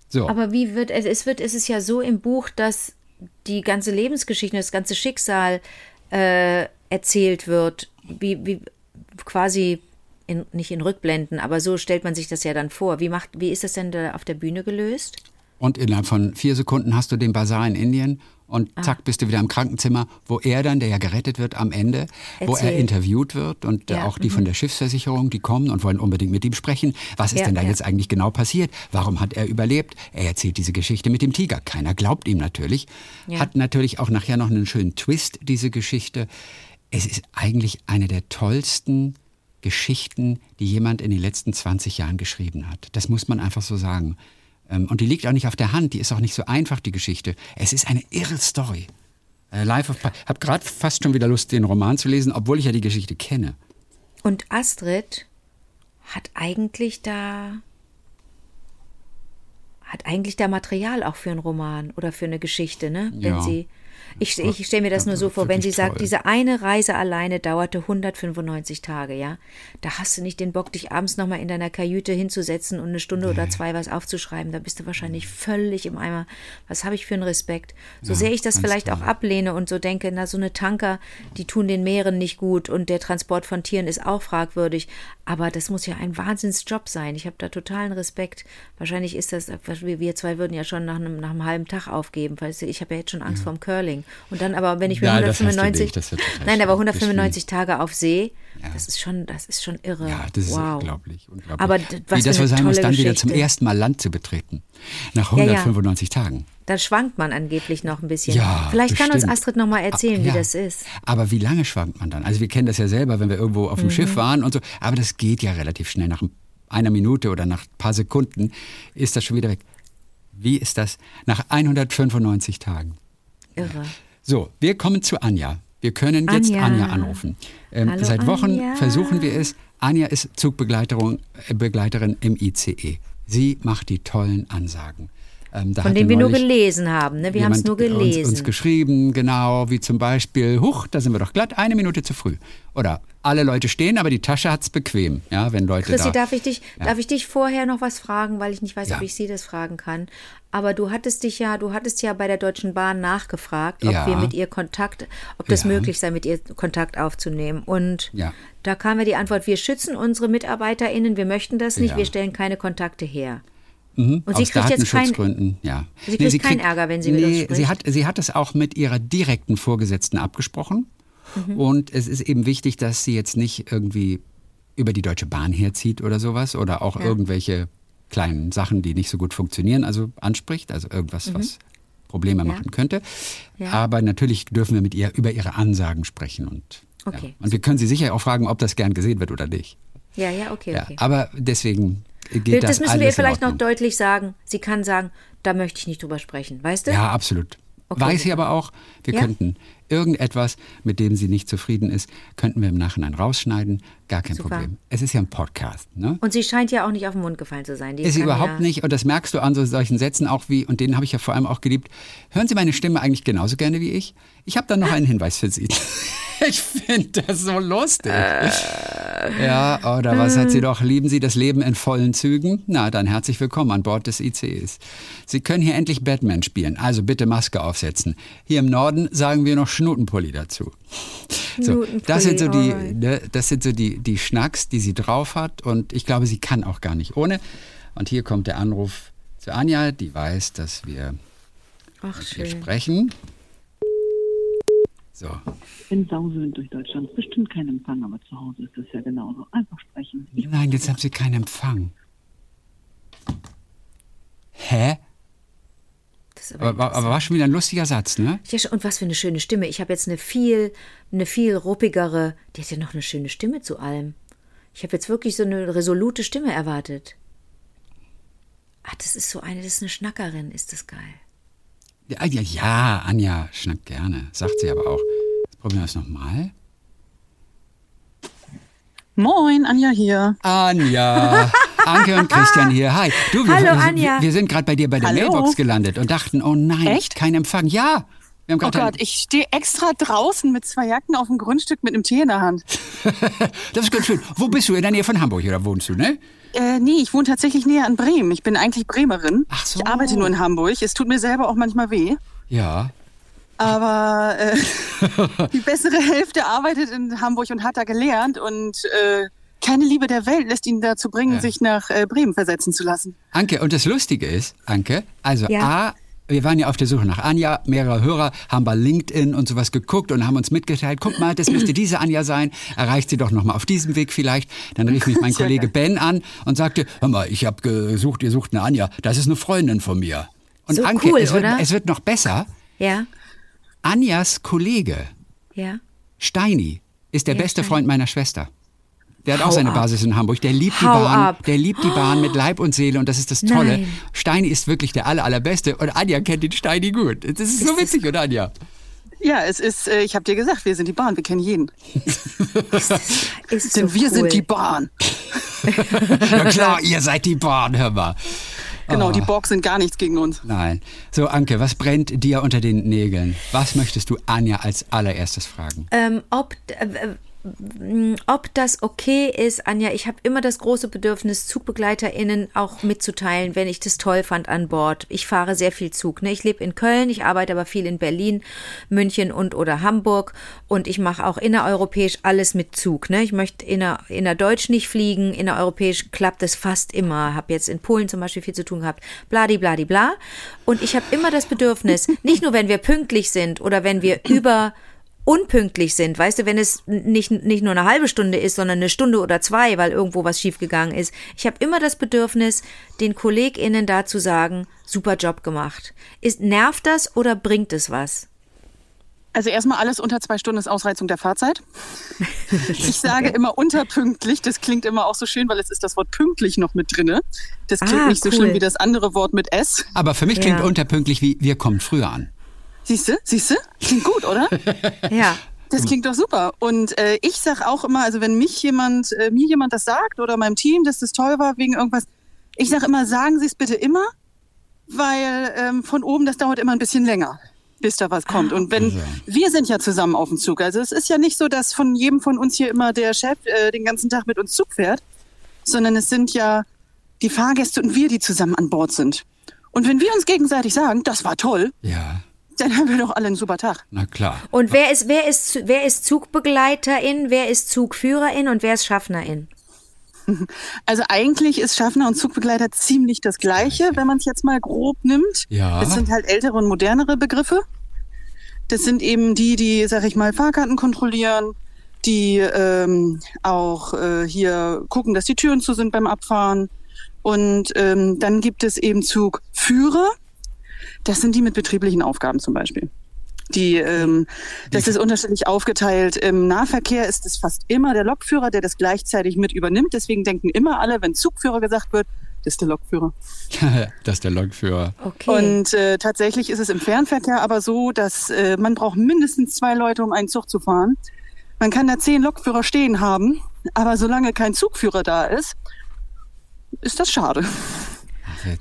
So.
Aber wie wird es, es wird, es ist ja so im Buch, dass die ganze Lebensgeschichte, das ganze Schicksal äh, erzählt wird, wie, wie quasi in, nicht in Rückblenden, aber so stellt man sich das ja dann vor. Wie macht, wie ist das denn da auf der Bühne gelöst?
Und innerhalb von vier Sekunden hast du den Basar in Indien und
Ah.
zack bist du wieder im Krankenzimmer, wo er dann, der ja gerettet wird am Ende, wo er interviewt wird und
Ja,
auch die von der Schiffsversicherung, die kommen und wollen unbedingt mit ihm sprechen. Was ist
Ja,
denn da
ja.
jetzt eigentlich genau passiert? Warum hat er überlebt? Er erzählt diese Geschichte mit dem Tiger. Keiner glaubt ihm natürlich. Hat natürlich auch nachher noch einen schönen Twist, diese Geschichte. Es ist eigentlich eine der tollsten Geschichten, die jemand in den letzten 20 Jahren geschrieben hat. Das muss man einfach so sagen. Ähm, Und die liegt auch nicht auf der Hand, die ist auch nicht so einfach, die Geschichte. Es ist eine irre Story. Äh, Life of Pi. Hab gerade fast schon wieder Lust, den Roman zu lesen, obwohl ich ja die Geschichte kenne.
Und Astrid hat eigentlich da hat eigentlich da Material auch für einen Roman oder für eine Geschichte, ne? Wenn
Ja.
sie ich, ich stelle mir das
Ja,
nur so vor, wenn sie
wirklich
sagt,
toll.
diese eine Reise alleine dauerte 195 Tage, ja. Da hast du nicht den Bock, dich abends nochmal in deiner Kajüte hinzusetzen und eine Stunde oder zwei was aufzuschreiben. Da bist du wahrscheinlich völlig im Eimer. Was habe ich für einen Respekt? So
Ja,
sehr ich das vielleicht auch
toll.
ablehne und so denke, na, so eine Tanker, die tun den Meeren nicht gut und der Transport von Tieren ist auch fragwürdig. Aber das muss ja ein Wahnsinnsjob sein. Ich habe da totalen Respekt. Wahrscheinlich ist das, wir zwei würden ja schon nach einem, nach einem halben Tag aufgeben, weil ich habe ja jetzt schon Angst vorm Curling. Und dann aber, wenn ich mir
Ja, das hast du
195,
nicht, das wird total
nein, aber
schlimm.
195 Tage auf See, das ist schon, das ist schon irre.
Ja, das ist
wow.
unglaublich. unglaublich.
Aber was
Wie das
eine
sein muss, dann wieder zum
Geschichte.
ersten Mal Land zu betreten. Nach
Ja, ja.
195 Tagen.
Da schwankt man angeblich noch ein bisschen.
Ja,
Vielleicht kann uns
bestimmt.
Astrid noch mal erzählen,
Ah,
wie
ja.
das ist.
Aber wie lange schwankt man dann? Also wir kennen das ja selber, wenn wir irgendwo auf dem
Mhm.
Schiff waren und so. Aber das geht ja relativ schnell. Nach einer Minute oder nach ein paar Sekunden ist das schon wieder weg. Wie ist das nach 195 Tagen?
Irre.
So, wir kommen zu Anja. Wir können jetzt
Anja.
Anrufen. Ähm,
Hallo,
seit Wochen
Anja.
versuchen wir es. Anja ist Zugbegleiterin äh, Begleiterin im ICE. Sie macht die tollen Ansagen. Ähm,
Von dem wir nur gelesen haben. Ne? Wir haben es nur gelesen.
Uns, uns geschrieben, genau, wie zum Beispiel, huch, da sind wir doch glatt eine Minute zu früh. Oder alle Leute stehen, aber die Tasche hat's bequem, ja, wenn Leute
Chrissy,
da.
darf ich dich, darf ich dich vorher noch was fragen, weil ich nicht weiß,
Ja.
ob ich Sie das fragen kann. Aber du hattest dich ja, du hattest ja bei der Deutschen Bahn nachgefragt, ob
Ja.
wir mit ihr Kontakt, ob das
Ja.
möglich sei, mit ihr Kontakt aufzunehmen. Und
Ja.
da kam mir die Antwort: Wir schützen unsere MitarbeiterInnen, wir möchten das nicht,
Ja.
wir stellen keine Kontakte her.
Mhm,
Und sie
aus
kriegt jetzt kein-
Datenschutzgründen, ja.
Sie kriegt keinen Ärger, wenn sie mit uns
nee,
spricht.
Sie hat, sie hat es auch mit ihrer direkten Vorgesetzten abgesprochen.
Mhm.
Und es ist eben wichtig, dass sie jetzt nicht irgendwie über die Deutsche Bahn herzieht oder sowas oder auch irgendwelche kleinen Sachen, die nicht so gut funktionieren, also anspricht, also irgendwas, was Probleme
Mhm. Ja.
machen könnte.
Ja.
Aber natürlich dürfen wir mit ihr über ihre Ansagen sprechen und
Okay,
ja. und wir können sie sicher auch fragen, ob das gern gesehen wird oder nicht.
Ja, ja, okay,
Ja,
okay.
aber deswegen geht
das,
das,
müssen wir vielleicht noch deutlich sagen. Sie kann sagen, da möchte ich nicht drüber sprechen, weißt du?
Ja, absolut.
Okay,
Weiß sie
super.
aber auch, wir
Ja.
könnten irgendetwas, mit dem sie nicht zufrieden ist, könnten wir im Nachhinein rausschneiden. Gar kein
Super.
Problem. Es ist ja ein Podcast. Ne?
Und sie scheint ja auch nicht auf den Mund gefallen zu sein. Die
Ist sie überhaupt
ja,
nicht, und das merkst du an so solchen Sätzen auch wie, und den habe ich ja vor allem auch geliebt. Hören Sie meine Stimme eigentlich genauso gerne wie ich? Ich habe da noch einen Hinweis für Sie. (laughs) Ich finde das so lustig. Ja, oder was hat sie doch? Lieben Sie das Leben in vollen Zügen? Na, dann herzlich willkommen an Bord des ICEs. Sie können hier endlich Batman spielen, also bitte Maske aufsetzen. Hier im Norden sagen wir noch Schnutenpulli dazu. So, das sind so die,
alright.
ne, das sind so die, die Schnacks, die sie drauf hat und ich glaube, sie kann auch gar nicht ohne. Und hier kommt der Anruf zu Anja, die weiß, dass wir
Ach,
hier
schön.
sprechen. So,
In Sausewind durch Deutschland bestimmt kein Empfang, aber zu Hause ist das ja genauso. Einfach sprechen. Ich
nein, jetzt haben sie keinen Empfang. Hä?
Das ist
Aber, aber, aber war schon wieder ein lustiger Satz, ne?
Ja, und was für eine schöne Stimme. Ich habe jetzt eine viel, eine viel ruppigere, die hat ja noch eine schöne Stimme zu allem. Ich habe jetzt wirklich so eine resolute Stimme erwartet. Ah, das ist so eine, das ist eine Schnackerin, ist das geil.
Ja, ja, ja, Anja schnackt gerne, sagt sie aber auch. Jetzt probieren wir es nochmal.
Moin, Anja hier.
Anja, (laughs) Anke und Christian hier. Hi. Du, wir,
Hallo, Anja.
Wir, wir sind gerade bei dir bei der
Hallo.
Mailbox gelandet und dachten, oh nein,
Echt?
kein Empfang. Ja. Wir haben
Oh Gott, ich stehe extra draußen mit zwei Jacken auf dem Grundstück mit einem Tee in der Hand. (laughs)
das ist ganz schön. Wo bist du? In der Nähe von Hamburg oder wohnst du, ne?
Äh, nee, ich wohne tatsächlich näher an Bremen. Ich bin eigentlich Bremerin.
Ach so.
Ich arbeite nur in Hamburg. Es tut mir selber auch manchmal weh.
Ja.
Aber äh, (laughs) die bessere Hälfte arbeitet in Hamburg und hat da gelernt. Und äh, keine Liebe der Welt lässt ihn dazu bringen,
Ja.
sich nach äh, Bremen versetzen zu lassen.
Anke, und das Lustige ist, Anke, also
Ja.
A, wir waren ja auf der Suche nach Anja, mehrere Hörer haben bei LinkedIn und sowas geguckt und haben uns mitgeteilt, guck mal, das müsste diese Anja sein, erreicht sie doch nochmal auf diesem Weg vielleicht. Dann rief mich mein (laughs) Kollege. Ben an und sagte, hör mal, ich habe gesucht, ihr sucht eine Anja, das ist eine Freundin von mir. Und
So
Anke,
cool,
es, wird,
oder?
es wird noch besser,
Ja,
Anjas Kollege
ja.
Steini ist der
Ja,
beste
Steini.
Freund meiner Schwester. Der hat auch
Hau
seine
ab.
Basis in Hamburg. Der liebt die
Hau
Bahn.
ab.
Der liebt die Bahn mit Leib und Seele und das ist das Tolle.
Nein.
Steini ist wirklich der aller, allerbeste und Anja kennt den Steini gut. Das ist so
Ist
witzig, oder Anja?
Ja, es ist, äh, ich habe dir gesagt, wir sind die Bahn, wir kennen jeden.
Ist
Denn
so
wir
cool.
sind die Bahn. (laughs)
Ja klar, ihr seid die Bahn, hör mal.
Genau,
Ah.
die Borg sind gar nichts gegen uns.
Nein. So, Anke, was brennt dir unter den Nägeln? Was möchtest du Anja als allererstes fragen?
Ähm, ob, äh, ob das okay ist, Anja, ich habe immer das große Bedürfnis, ZugbegleiterInnen auch mitzuteilen, wenn ich das toll fand an Bord. Ich fahre sehr viel Zug. Ne? Ich lebe in Köln, ich arbeite aber viel in Berlin, München und oder Hamburg und ich mache auch innereuropäisch alles mit Zug. Ne? Ich möchte inner, innerdeutsch nicht fliegen, innereuropäisch klappt es fast immer. Habe jetzt in Polen zum Beispiel viel zu tun gehabt, bladi bladi bla. Und ich habe immer das Bedürfnis, nicht nur wenn wir pünktlich sind oder wenn wir über unpünktlich sind, weißt du, wenn es nicht, nicht nur eine halbe Stunde ist, sondern eine Stunde oder zwei, weil irgendwo was schiefgegangen ist. Ich habe immer das Bedürfnis, den KollegInnen da zu sagen, super Job gemacht. Ist, nervt das oder bringt es was?
Also erstmal alles unter zwei Stunden ist Ausreizung der Fahrzeit. (laughs) Ich sage immer unterpünktlich. Das klingt immer auch so schön, weil es ist das Wort pünktlich noch mit drinne. Das klingt
Ah,
nicht so
cool.
schlimm wie das andere Wort mit S.
Aber für mich klingt
Ja.
unterpünktlich wie, wir kommen früher an.
Siehst du? Siehst du? Klingt gut, oder? (laughs)
Ja.
Das klingt doch super. Und äh, ich sag auch immer, also wenn mich jemand, äh, mir jemand das sagt oder meinem Team, dass das toll war wegen irgendwas, ich sag immer, sagen Sie es bitte immer, weil ähm, von oben das dauert immer ein bisschen länger, bis da was kommt. Und wenn wir sind ja zusammen auf dem Zug, also es ist ja nicht so, dass von jedem von uns hier immer der Chef äh, den ganzen Tag mit uns Zug fährt, sondern es sind ja die Fahrgäste und wir, die zusammen an Bord sind. Und wenn wir uns gegenseitig sagen, das war toll,
Ja,
dann haben wir doch alle einen super Tag.
na klar.
Und wer ist, wer ist, wer ist Zugbegleiterin, wer ist Zugführerin und wer ist Schaffnerin? (laughs)
Also eigentlich ist Schaffner und Zugbegleiter ziemlich das Gleiche, wenn man es jetzt mal grob nimmt.
Ja.
Das sind halt ältere und modernere Begriffe. Das sind eben die, die, sag ich mal, Fahrkarten kontrollieren, die ähm, auch äh, hier gucken, dass die Türen zu sind beim Abfahren. Und ähm, dann gibt es eben Zugführer. Das sind die mit betrieblichen Aufgaben zum Beispiel. Die, ähm, das ist unterschiedlich aufgeteilt. Im Nahverkehr ist es fast immer der Lokführer, der das gleichzeitig mit übernimmt. Deswegen denken immer alle, wenn Zugführer gesagt wird, das ist der Lokführer. (laughs)
das ist der Lokführer.
Okay.
Und äh, tatsächlich ist es im Fernverkehr aber so, dass äh, man braucht mindestens zwei Leute, um einen Zug zu fahren. Man kann da zehn Lokführer stehen haben, aber solange kein Zugführer da ist, ist das schade.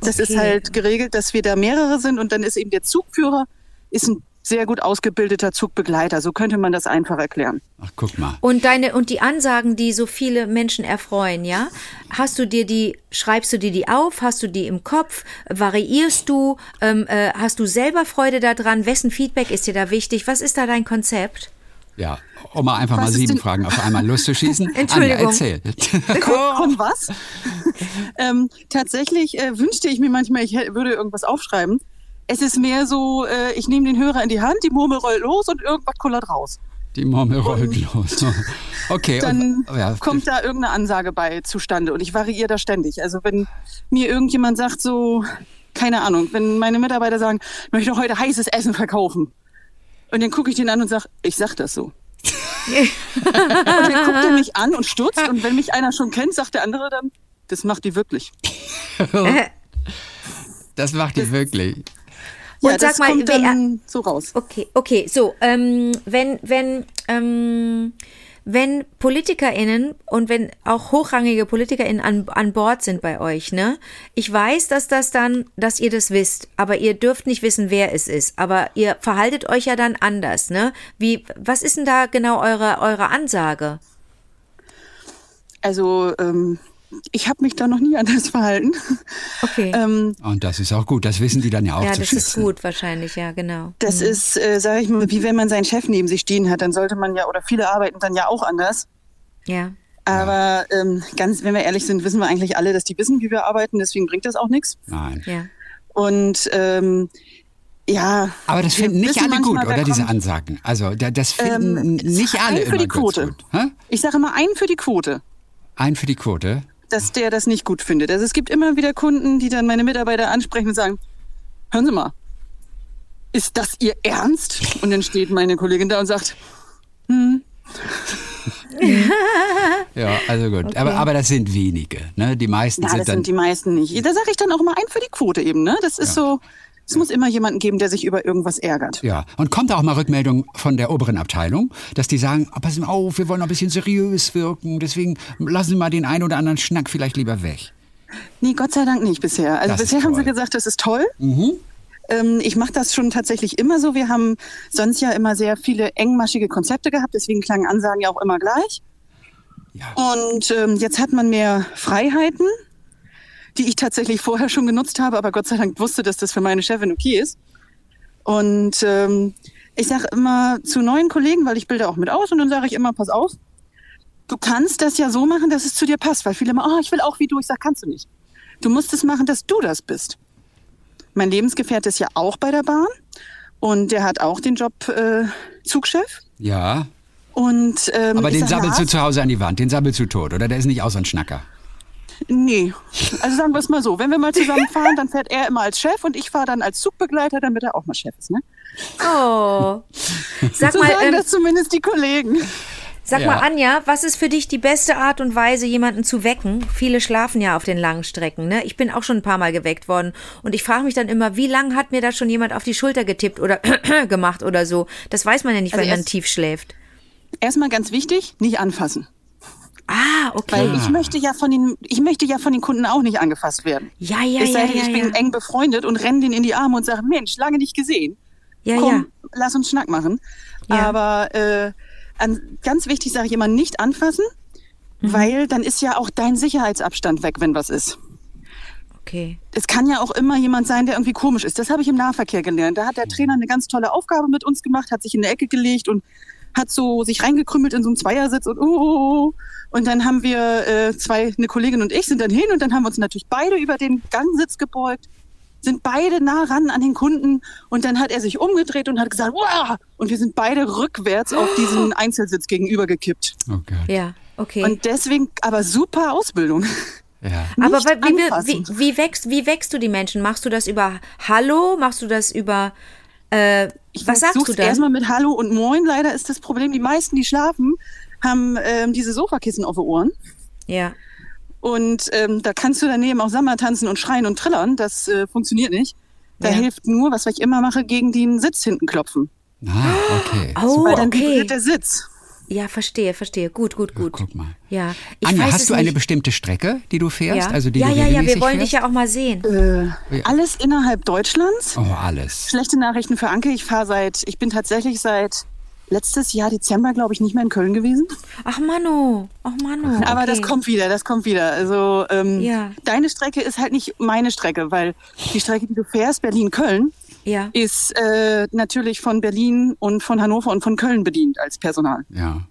Das ist halt geregelt, dass wir da mehrere sind und dann ist eben der Zugführer ist ein sehr gut ausgebildeter Zugbegleiter. So könnte man das einfach erklären.
Ach, guck mal.
Und deine und die Ansagen, die so viele Menschen erfreuen, ja? Hast du dir die, schreibst du dir die auf? Hast du die im Kopf? Variierst du? Ähm, äh, hast du selber Freude daran? Wessen Feedback ist dir da wichtig? Was ist da dein Konzept?
Ja, um mal einfach
Was
mal sieben Fragen auf einmal loszuschießen. (laughs)
Entschuldigung.
Anja, erzähl. (laughs)
Komm, was? (laughs) ähm, tatsächlich äh, wünschte ich mir manchmal, ich würde irgendwas aufschreiben. Es ist mehr so, äh, ich nehme den Hörer in die Hand, die Murmel rollt los und irgendwas kullert raus.
Die Murmel rollt los. Okay.
Dann
und, ja,
kommt da irgendeine Ansage bei zustande und ich variiere da ständig. Also wenn mir irgendjemand sagt so, keine Ahnung, wenn meine Mitarbeiter sagen, ich möchte heute heißes Essen verkaufen. Und dann gucke ich den an und sage, ich sag das so. (laughs) und dann guckt er mich an und stutzt und wenn mich einer schon kennt, sagt der andere dann, das macht die wirklich. (laughs)
das macht die wirklich.
Und
ja,
sag
das
mal,
kommt
wer-
dann so raus.
Okay, okay, so, ähm, wenn, wenn, ähm, wenn PolitikerInnen und wenn auch hochrangige PolitikerInnen an, an Bord sind bei euch, ne? Ich weiß, dass das dann, dass ihr das wisst, aber ihr dürft nicht wissen, wer es ist. Aber ihr verhaltet euch ja dann anders, ne? Wie, was ist denn da genau eure, eure Ansage?
Also ähm, ich habe mich da noch nie anders (laughs) verhalten.
Okay.
ähm,
Und das ist auch gut. Das wissen die dann ja auch
ja,
zu
das
schätzen.
ist gut, wahrscheinlich, ja, genau.
das ist, äh, sage ich mal, wie wenn man seinen Chef neben sich stehen hat, dann sollte man ja, oder viele arbeiten dann ja auch anders.
Ja.
Aber ähm, ganz, wenn wir ehrlich sind, wissen wir eigentlich alle, dass die wissen, wie wir arbeiten, deswegen bringt das auch nichts.
Nein.
Ja.
Und ähm, ja.
Aber das finden nicht alle gut, oder diese. Ansagen? Also da- das finden
Ähm,
nicht alle
ein für
immer
die Quote. Ich sage immer einen für die Quote,
Ein für die Quote.
Dass der das nicht gut findet. Also es gibt immer wieder Kunden, die dann meine Mitarbeiter ansprechen und sagen, hören Sie mal, ist das Ihr Ernst? Und dann steht meine Kollegin da und sagt, (laughs)
Ja, also gut. Aber, aber das sind wenige. Ne? Die meisten
Ja,
sind
das
dann.
sind die meisten nicht. Da sage ich dann auch immer ein für die Quote eben. Ne? Das ist so, es muss immer jemanden geben, der sich über irgendwas ärgert.
ja, und kommt auch mal Rückmeldung von der oberen Abteilung, dass die sagen, oh, passen Sie auf, wir wollen noch ein bisschen seriös wirken, deswegen lassen Sie mal den einen oder anderen Schnack vielleicht lieber weg.
Nee, Gott sei Dank nicht bisher. Also
Das
bisher haben sie gesagt, das ist toll. Ähm, ich mache das schon tatsächlich immer so. Wir haben sonst ja immer sehr viele engmaschige Konzepte gehabt, deswegen klangen Ansagen ja auch immer gleich.
Ja.
Und ähm, jetzt hat man mehr Freiheiten, die ich tatsächlich vorher schon genutzt habe, aber Gott sei Dank wusste, dass das für meine Chefin okay ist. Und ähm, ich sage immer zu neuen Kollegen, weil ich bilde auch mit aus, und dann sage ich immer, pass auf, du kannst das ja so machen, dass es zu dir passt, weil viele immer, oh, ich will auch wie du. Ich sage, kannst du nicht. Du musst es machen, dass du das bist. Mein Lebensgefährte ist ja auch bei der Bahn und der hat auch den Job äh, Zugchef.
Ja,
Und, ähm,
aber den
sag,
sabbelst du zu Hause an die Wand, den sabbelst du tot, oder? Der ist nicht auch so ein Schnacker.
Nee. Also sagen wir es mal so, wenn wir mal zusammen (laughs) fahren, dann fährt er immer als Chef und ich fahre dann als Zugbegleiter, damit er auch mal Chef ist. Ne?
Oh. Sag
So
mal,
sagen
ähm,
das zumindest die Kollegen.
Sag
Ja.
mal, Anja, was ist für dich die beste Art und Weise, jemanden zu wecken? Viele schlafen ja auf den langen Strecken, ne? Ich bin auch schon ein paar Mal geweckt worden und ich frage mich dann immer, wie lange hat mir da schon jemand auf die Schulter getippt oder (clears throat) gemacht oder so? Das weiß man ja nicht,
Also
wenn man tief schläft.
Erstmal ganz wichtig, nicht anfassen.
Ah, okay.
Weil ich möchte ja von den, ich möchte ja von den Kunden auch nicht angefasst werden.
Ja, ja,
es sei
ja,
denn,
ja,
ich bin
ja.
eng befreundet und renne den in die Arme und sage, Mensch, lange nicht gesehen.
Ja,
Komm, lass uns Schnack machen.
Ja.
Aber äh, an, ganz wichtig sage ich immer, nicht anfassen,
Mhm.
weil dann ist ja auch dein Sicherheitsabstand weg, wenn was ist.
ja. Okay.
Es kann ja auch immer jemand sein, der irgendwie komisch ist. Das habe ich im Nahverkehr gelernt. Da hat der Trainer eine ganz tolle Aufgabe mit uns gemacht, hat sich in eine Ecke gelegt und hat so sich reingekrümmelt in so einen Zweiersitz und uh, und dann haben wir äh, zwei, eine Kollegin und ich sind dann hin und dann haben wir uns natürlich beide über den Gangsitz gebeugt, sind beide nah ran an den Kunden und dann hat er sich umgedreht und hat gesagt, wow! Und wir sind beide rückwärts auf diesen (gasps) Einzelsitz gegenüber gekippt.
Oh Gott.
Ja, okay.
Und deswegen aber super Ausbildung.
Ja. (laughs)
Aber wie, wie, wie, wächst, wie wächst du die Menschen? Machst du das über Hallo? Machst du das über äh,
Ich
was sagst du
versuch's
dann?
Erstmal mit Hallo und Moin. Leider ist das Problem, die meisten, die schlafen, haben ähm, diese Sofakissen auf den Ohren.
Ja.
Und ähm, da kannst du daneben auch Samba tanzen und schreien und trillern. Das äh, funktioniert nicht. Da
Ja.
hilft nur, was ich immer mache, gegen den Sitz hinten klopfen.
Ah, okay.
Oh,
Weil dann
okay.
vibriert der Sitz.
Ja, verstehe, verstehe. Gut, gut, gut.
Guck mal.
Ja, ich
Anja,
weiß
hast
es
du eine
nicht.
bestimmte Strecke, die du fährst?
Ja,
Also die
ja,
du
ja, ja, wir wollen
fährst?
dich ja auch mal sehen.
Äh, alles innerhalb Deutschlands.
Oh, alles.
Schlechte Nachrichten für Anke. Ich fahre seit, ich bin tatsächlich seit letztes Jahr Dezember, glaube ich, nicht mehr in Köln gewesen.
Ach Mano, ach.
Aber
okay.
das kommt wieder, das kommt wieder. Also ähm,
Ja.
deine Strecke ist halt nicht meine Strecke, weil die Strecke, die du fährst, Berlin-Köln,
Ja.
ist äh, natürlich von Berlin und von Hannover und von Köln bedient als Personal.
Ja.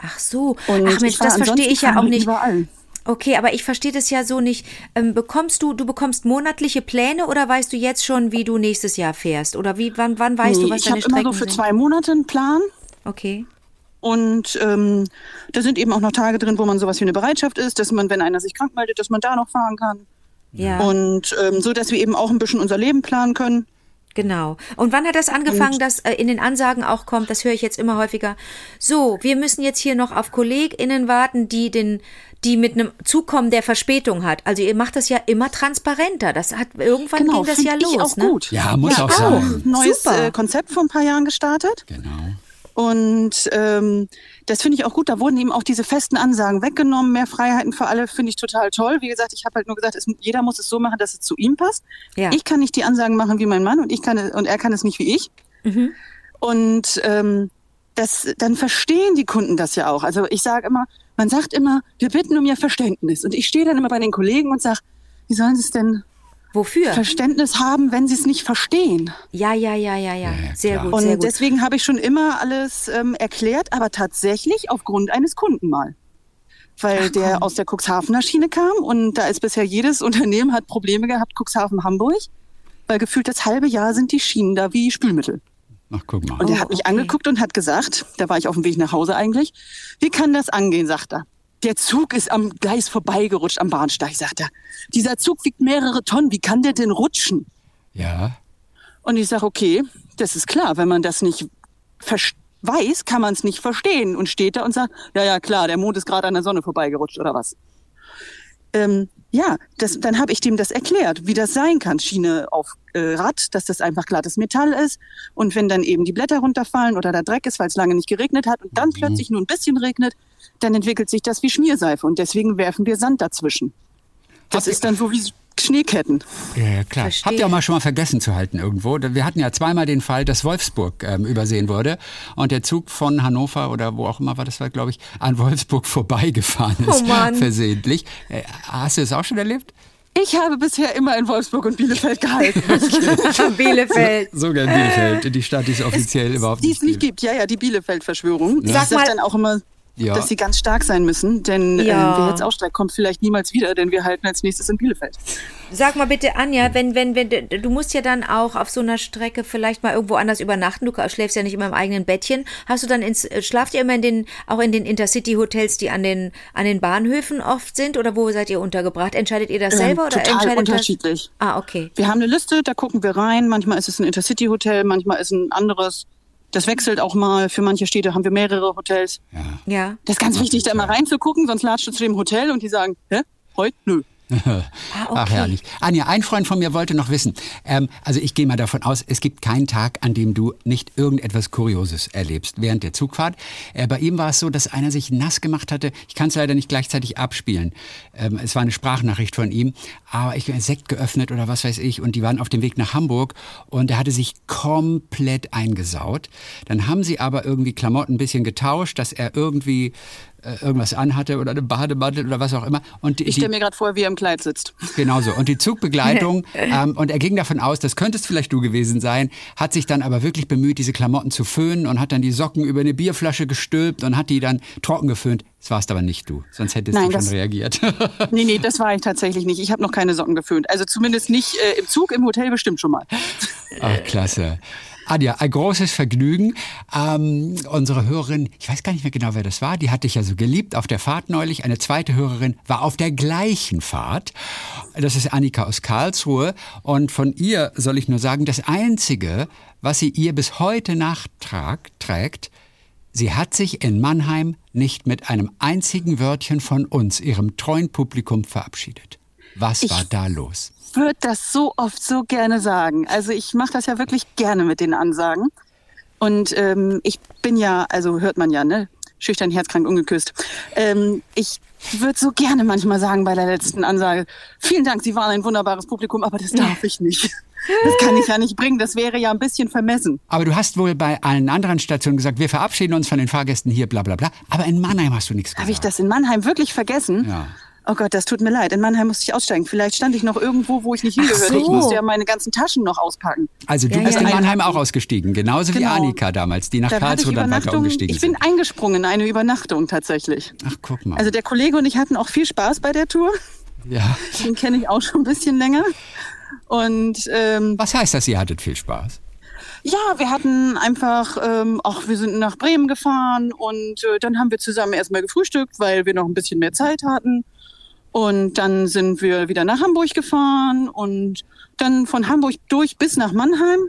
Ach so.
Und
ach Mensch, das verstehe ich ja auch nicht.
Überall.
Okay, aber ich verstehe das ja so nicht. Ähm, bekommst du, du bekommst monatliche Pläne oder weißt du jetzt schon, wie du nächstes Jahr fährst? Oder wie, wann, wann weißt
Nee,
du, was
ich habe
deine
immer
Strecken
so für
sind?
zwei Monate einen Plan.
Okay.
Und ähm, da sind eben auch noch Tage drin, wo man sowas wie eine Bereitschaft ist, dass man, wenn einer sich krank meldet, dass man da noch fahren kann.
Ja.
Und ähm, so, dass wir eben auch ein bisschen unser Leben planen können.
Genau. Und wann hat das angefangen, dass äh, in den Ansagen auch kommt, das höre ich jetzt immer häufiger, so, wir müssen jetzt hier noch auf KollegInnen warten, die den, die mit einem Zug kommen, der Verspätung hat. Also ihr macht das ja immer transparenter. Das hat irgendwann
Genau,
ging das ja
ich
los,
auch
ne?
gut.
Ja, muss auch
auch.
sein.
Neues
Super.
äh, Konzept vor ein paar Jahren gestartet.
Genau.
Und ähm, das finde ich auch gut. Da wurden eben auch diese festen Ansagen weggenommen. Mehr Freiheiten für alle finde ich total toll. Wie gesagt, ich habe halt nur gesagt, es, jeder muss es so machen, dass es zu ihm passt.
Ja.
Ich kann nicht die Ansagen machen wie mein Mann und ich kann es, und er kann es nicht wie ich.
Mhm.
Und ähm, das, dann verstehen die Kunden das ja auch. Also ich sage immer, man sagt immer, wir bitten um ihr Verständnis. Und ich stehe dann immer bei den Kollegen und sage, wie sollen sie es denn
Wofür?
Verständnis haben, wenn sie es nicht verstehen?
Ja, ja, ja, ja, ja. Sehr gut, sehr
Und
gut.
deswegen habe ich schon immer alles ähm, erklärt, aber tatsächlich aufgrund eines Kunden mal. Weil der aus der Cuxhavener Schiene kam und da ist bisher jedes (laughs) Unternehmen hat Probleme gehabt, Cuxhaven Hamburg, weil gefühlt das halbe Jahr sind die Schienen da wie Spülmittel.
Ach, guck mal.
Und er
Oh,
hat mich
okay.
angeguckt und hat gesagt, da war ich auf dem Weg nach Hause eigentlich, wie kann das angehen, sagt er. Der Zug ist am Gleis vorbeigerutscht am Bahnsteig, sagt er. Dieser Zug wiegt mehrere Tonnen, wie kann der denn rutschen?
Ja.
Und ich sage, okay, das ist klar, wenn man das nicht weiß, kann man es nicht verstehen und steht da und sagt, ja, ja, klar, der Mond ist gerade an der Sonne vorbeigerutscht oder was. Ähm, ja, das, dann habe ich dem das erklärt, wie das sein kann. Schiene auf äh, Rad, dass das einfach glattes Metall ist. Und wenn dann eben die Blätter runterfallen oder da Dreck ist, weil es lange nicht geregnet hat und dann plötzlich nur ein bisschen regnet, dann entwickelt sich das wie Schmierseife. Und deswegen werfen wir Sand dazwischen. Das
Habt
ist dann so wie Schneeketten.
Ja, ja, klar.
Verstehe.
Habt ihr auch mal schon mal vergessen zu halten irgendwo? Wir hatten ja zweimal den Fall, dass Wolfsburg ähm, übersehen wurde und der Zug von Hannover oder wo auch immer war das war, glaube ich, an Wolfsburg (laughs) vorbeigefahren ist.
Oh Mann.
Versehentlich. Äh, hast du das auch schon erlebt?
Ich habe bisher immer in Wolfsburg und Bielefeld gehalten. (laughs) (laughs)
Bielefeld.
Sogar in Bielefeld, die Stadt, die es offiziell überhaupt
die
nicht
es nicht
gibt.
gibt. Ja, ja, die Bielefeld-Verschwörung.
Sag
sag
mal-
dann auch immer,
Ja.
dass sie ganz stark sein müssen, denn
Ja.
äh, wer jetzt aussteigt, kommt vielleicht niemals wieder, denn wir halten als nächstes in Bielefeld.
Sag mal bitte, Anja, wenn, wenn, wenn, du musst ja dann auch auf so einer Strecke vielleicht mal irgendwo anders übernachten. Du schläfst ja nicht immer im eigenen Bettchen. Hast du dann ins, äh, schlaft ihr immer in den, auch in den Intercity-Hotels, die an den, an den Bahnhöfen oft sind? Oder wo seid ihr untergebracht? Entscheidet ihr das selber
Ähm,
oder
total
entscheidet
unterschiedlich.
das? Ah, okay.
Wir haben eine Liste, da gucken wir rein. Manchmal ist es ein Intercity-Hotel, manchmal ist ein anderes. Das wechselt auch mal. Für manche Städte haben wir mehrere Hotels.
Ja.
Das ist ganz wichtig, da mal reinzugucken, sonst latscht du zu dem Hotel und die sagen, hä? Heute? Nö.
Ah, (laughs) okay.
Ach, herrlich. Anja, ein Freund von mir wollte noch wissen, ähm, also ich gehe mal davon aus, es gibt keinen Tag, an dem du nicht irgendetwas Kurioses erlebst während der Zugfahrt. Äh, bei ihm war es so, dass einer sich nass gemacht hatte. Ich kann es leider nicht gleichzeitig abspielen. Ähm, es war eine Sprachnachricht von ihm, aber ich habe Sekt geöffnet oder was weiß ich und die waren auf dem Weg nach Hamburg und er hatte sich komplett eingesaut. Dann haben sie aber irgendwie Klamotten ein bisschen getauscht, dass er irgendwie irgendwas anhatte oder eine Bademantel oder was auch immer. Und die,
Ich stelle mir gerade vor, wie er im Kleid sitzt.
Genau so. Und die Zugbegleitung, (laughs) ähm, und er ging davon aus, das könntest vielleicht du gewesen sein, hat sich dann aber wirklich bemüht, diese Klamotten zu föhnen und hat dann die Socken über eine Bierflasche gestülpt und hat die dann trocken geföhnt. Das warst aber nicht du, sonst hättest
Nein,
du schon
das-
reagiert. (laughs)
Nee, nee, das war ich tatsächlich nicht. Ich habe noch keine Socken geföhnt. Also zumindest nicht äh, im Zug, im Hotel bestimmt schon mal.
Ach, klasse. Anja, ein großes Vergnügen. Ähm, unsere Hörerin, ich weiß gar nicht mehr genau, wer das war, die hatte ich ja so geliebt auf der Fahrt neulich. Eine zweite Hörerin war auf der gleichen Fahrt. Das ist Annika aus Karlsruhe. Und von ihr soll ich nur sagen, das Einzige, was sie ihr bis heute nachträgt, sie hat sich in Mannheim nicht mit einem einzigen Wörtchen von uns, ihrem treuen Publikum, verabschiedet. Was
Ich-
war da los?
Würde das so oft so gerne sagen. Also ich mache das ja wirklich gerne mit den Ansagen. Und ähm, ich bin ja, also hört man ja, ne? schüchtern, herzkrank, ungeküsst. Ähm, ich würde so gerne manchmal sagen bei der letzten Ansage, vielen Dank, Sie waren ein wunderbares Publikum, aber das darf ich nicht. Das kann ich ja nicht bringen. Das wäre ja ein bisschen vermessen.
Aber du hast wohl bei allen anderen Stationen gesagt, wir verabschieden uns von den Fahrgästen hier, bla bla bla. Aber in Mannheim hast du nichts gesagt.
Habe ich das in Mannheim wirklich vergessen?
Ja.
Oh Gott, das tut mir leid. In Mannheim musste ich aussteigen. Vielleicht stand ich noch irgendwo, wo ich nicht hingehörte.
so.
Ich musste ja meine ganzen Taschen noch auspacken.
Also du
Ja,
bist
ja,
in. Mannheim auch ausgestiegen, genauso wie
Genau.
Annika damals, die nach
Da
Karlsruhe dann weiter umgestiegen
Ich bin eingesprungen in eine Übernachtung tatsächlich.
Ach, guck mal.
Also der Kollege und ich hatten auch viel Spaß bei der Tour.
ja.
Den kenne ich auch schon ein bisschen länger. Und ähm,
Was heißt das, ihr hattet viel Spaß?
ja, wir hatten einfach, ähm, auch wir sind nach Bremen gefahren und äh, dann haben wir zusammen erstmal gefrühstückt, weil wir noch ein bisschen mehr Zeit hatten. Und dann sind wir wieder nach Hamburg gefahren und dann von Hamburg durch bis nach Mannheim.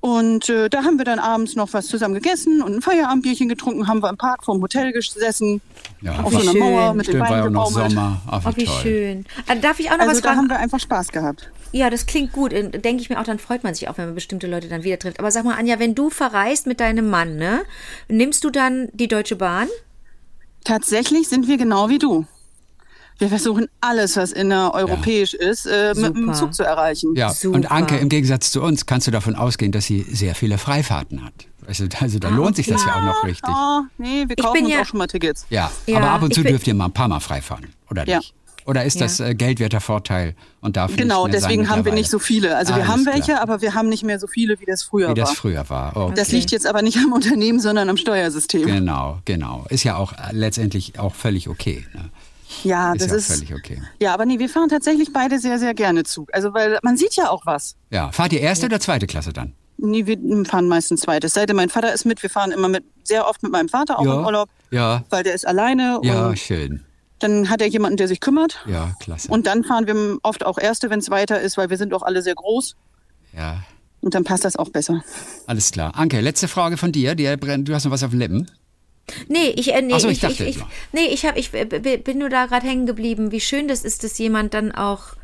Und äh, da haben wir dann abends noch was zusammen gegessen und ein Feierabendbierchen getrunken, haben wir im Park vorm Hotel gesessen,
Ja,
auf so einer
schön.
Mauer mit den
Stimmt, war ja
Beinen gebaumelt.
Sommer. Ach, wie
Oh, wie
toll.
schön. Also darf ich auch noch
Also
was
da haben
fragen?
wir einfach Spaß gehabt.
Ja, das klingt gut. Und Denke ich mir auch, dann freut man sich auch, wenn man bestimmte Leute dann wieder trifft. Aber sag mal, Anja, wenn du verreist mit deinem Mann, ne, nimmst du dann die Deutsche Bahn?
Tatsächlich sind wir genau wie du. Wir versuchen alles, was innereuropäisch ist, äh, mit dem. Zug zu erreichen.
Ja,
Super.
und Anke, im Gegensatz zu uns, kannst du davon ausgehen, dass sie sehr viele Freifahrten hat. Also, also da lohnt sich das ja auch noch richtig.
Oh, nee, wir kaufen uns
ja-
auch schon mal Tickets.
Ja,
Ja,
aber ab und zu
bin-
dürft ihr mal ein paar Mal freifahren, oder
Ja.
nicht? Oder ist
Ja.
das äh, geldwerter Vorteil und darf
Genau,
nicht mehr
deswegen
sein
haben wir nicht so viele. Also wir
Alles
haben
klar.
welche, aber wir haben nicht mehr so viele, wie das früher
Wie das
war.
früher war. Okay.
Das liegt jetzt aber nicht am (laughs) Unternehmen, sondern am Steuersystem.
Genau, genau. Ist ja auch äh, letztendlich auch völlig okay. Ne?
Ja,
Ist
das
ja
ist.
völlig okay.
Ja, aber nee, wir fahren tatsächlich beide sehr, sehr gerne Zug. Also weil man sieht ja auch was.
Ja, fahrt ihr erste oder zweite Klasse dann?
Nee, wir fahren meistens zweites. Seit mein Vater ist mit, wir fahren immer mit, sehr oft mit meinem Vater auch
Ja.
im Urlaub,
Ja,
weil der ist alleine
ja, schön.
dann hat er jemanden, der sich kümmert.
Ja, klasse.
Und dann fahren wir oft auch Erste, wenn es weiter ist, weil wir sind auch alle sehr groß.
ja,
Und dann passt das auch besser.
alles klar. Anke, letzte Frage von dir. Du hast noch was auf den Lippen.
Nee, ich, äh, nee,
Ach so, ich
ich,
dachte
ich, nee, ich, hab, ich äh, bin nur da gerade hängen geblieben, wie schön das ist, dass jemand dann auch,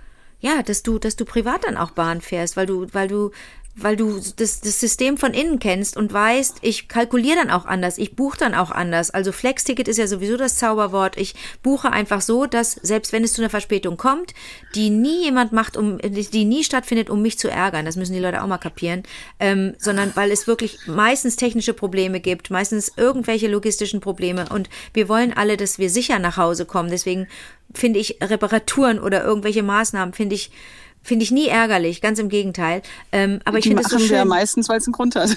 ja, dass du, dass du privat dann auch Bahn fährst, weil du, weil du, weil du das, das System von innen kennst und weißt, ich kalkuliere dann auch anders, ich buche dann auch anders. Also Flex-Ticket ist ja sowieso das Zauberwort. Ich buche einfach so, dass selbst wenn es zu einer Verspätung kommt, die nie jemand macht, um die nie stattfindet, um mich zu ärgern. Das müssen die Leute auch mal kapieren, ähm, sondern weil es wirklich meistens technische Probleme gibt, meistens irgendwelche logistischen Probleme und wir wollen alle, dass wir sicher nach Hause kommen. Deswegen finde ich Reparaturen oder irgendwelche Maßnahmen finde ich Finde ich nie ärgerlich, ganz im Gegenteil. Ähm, aber ich finde es so
machen wir
schön.
meistens, weil es einen Grund hat.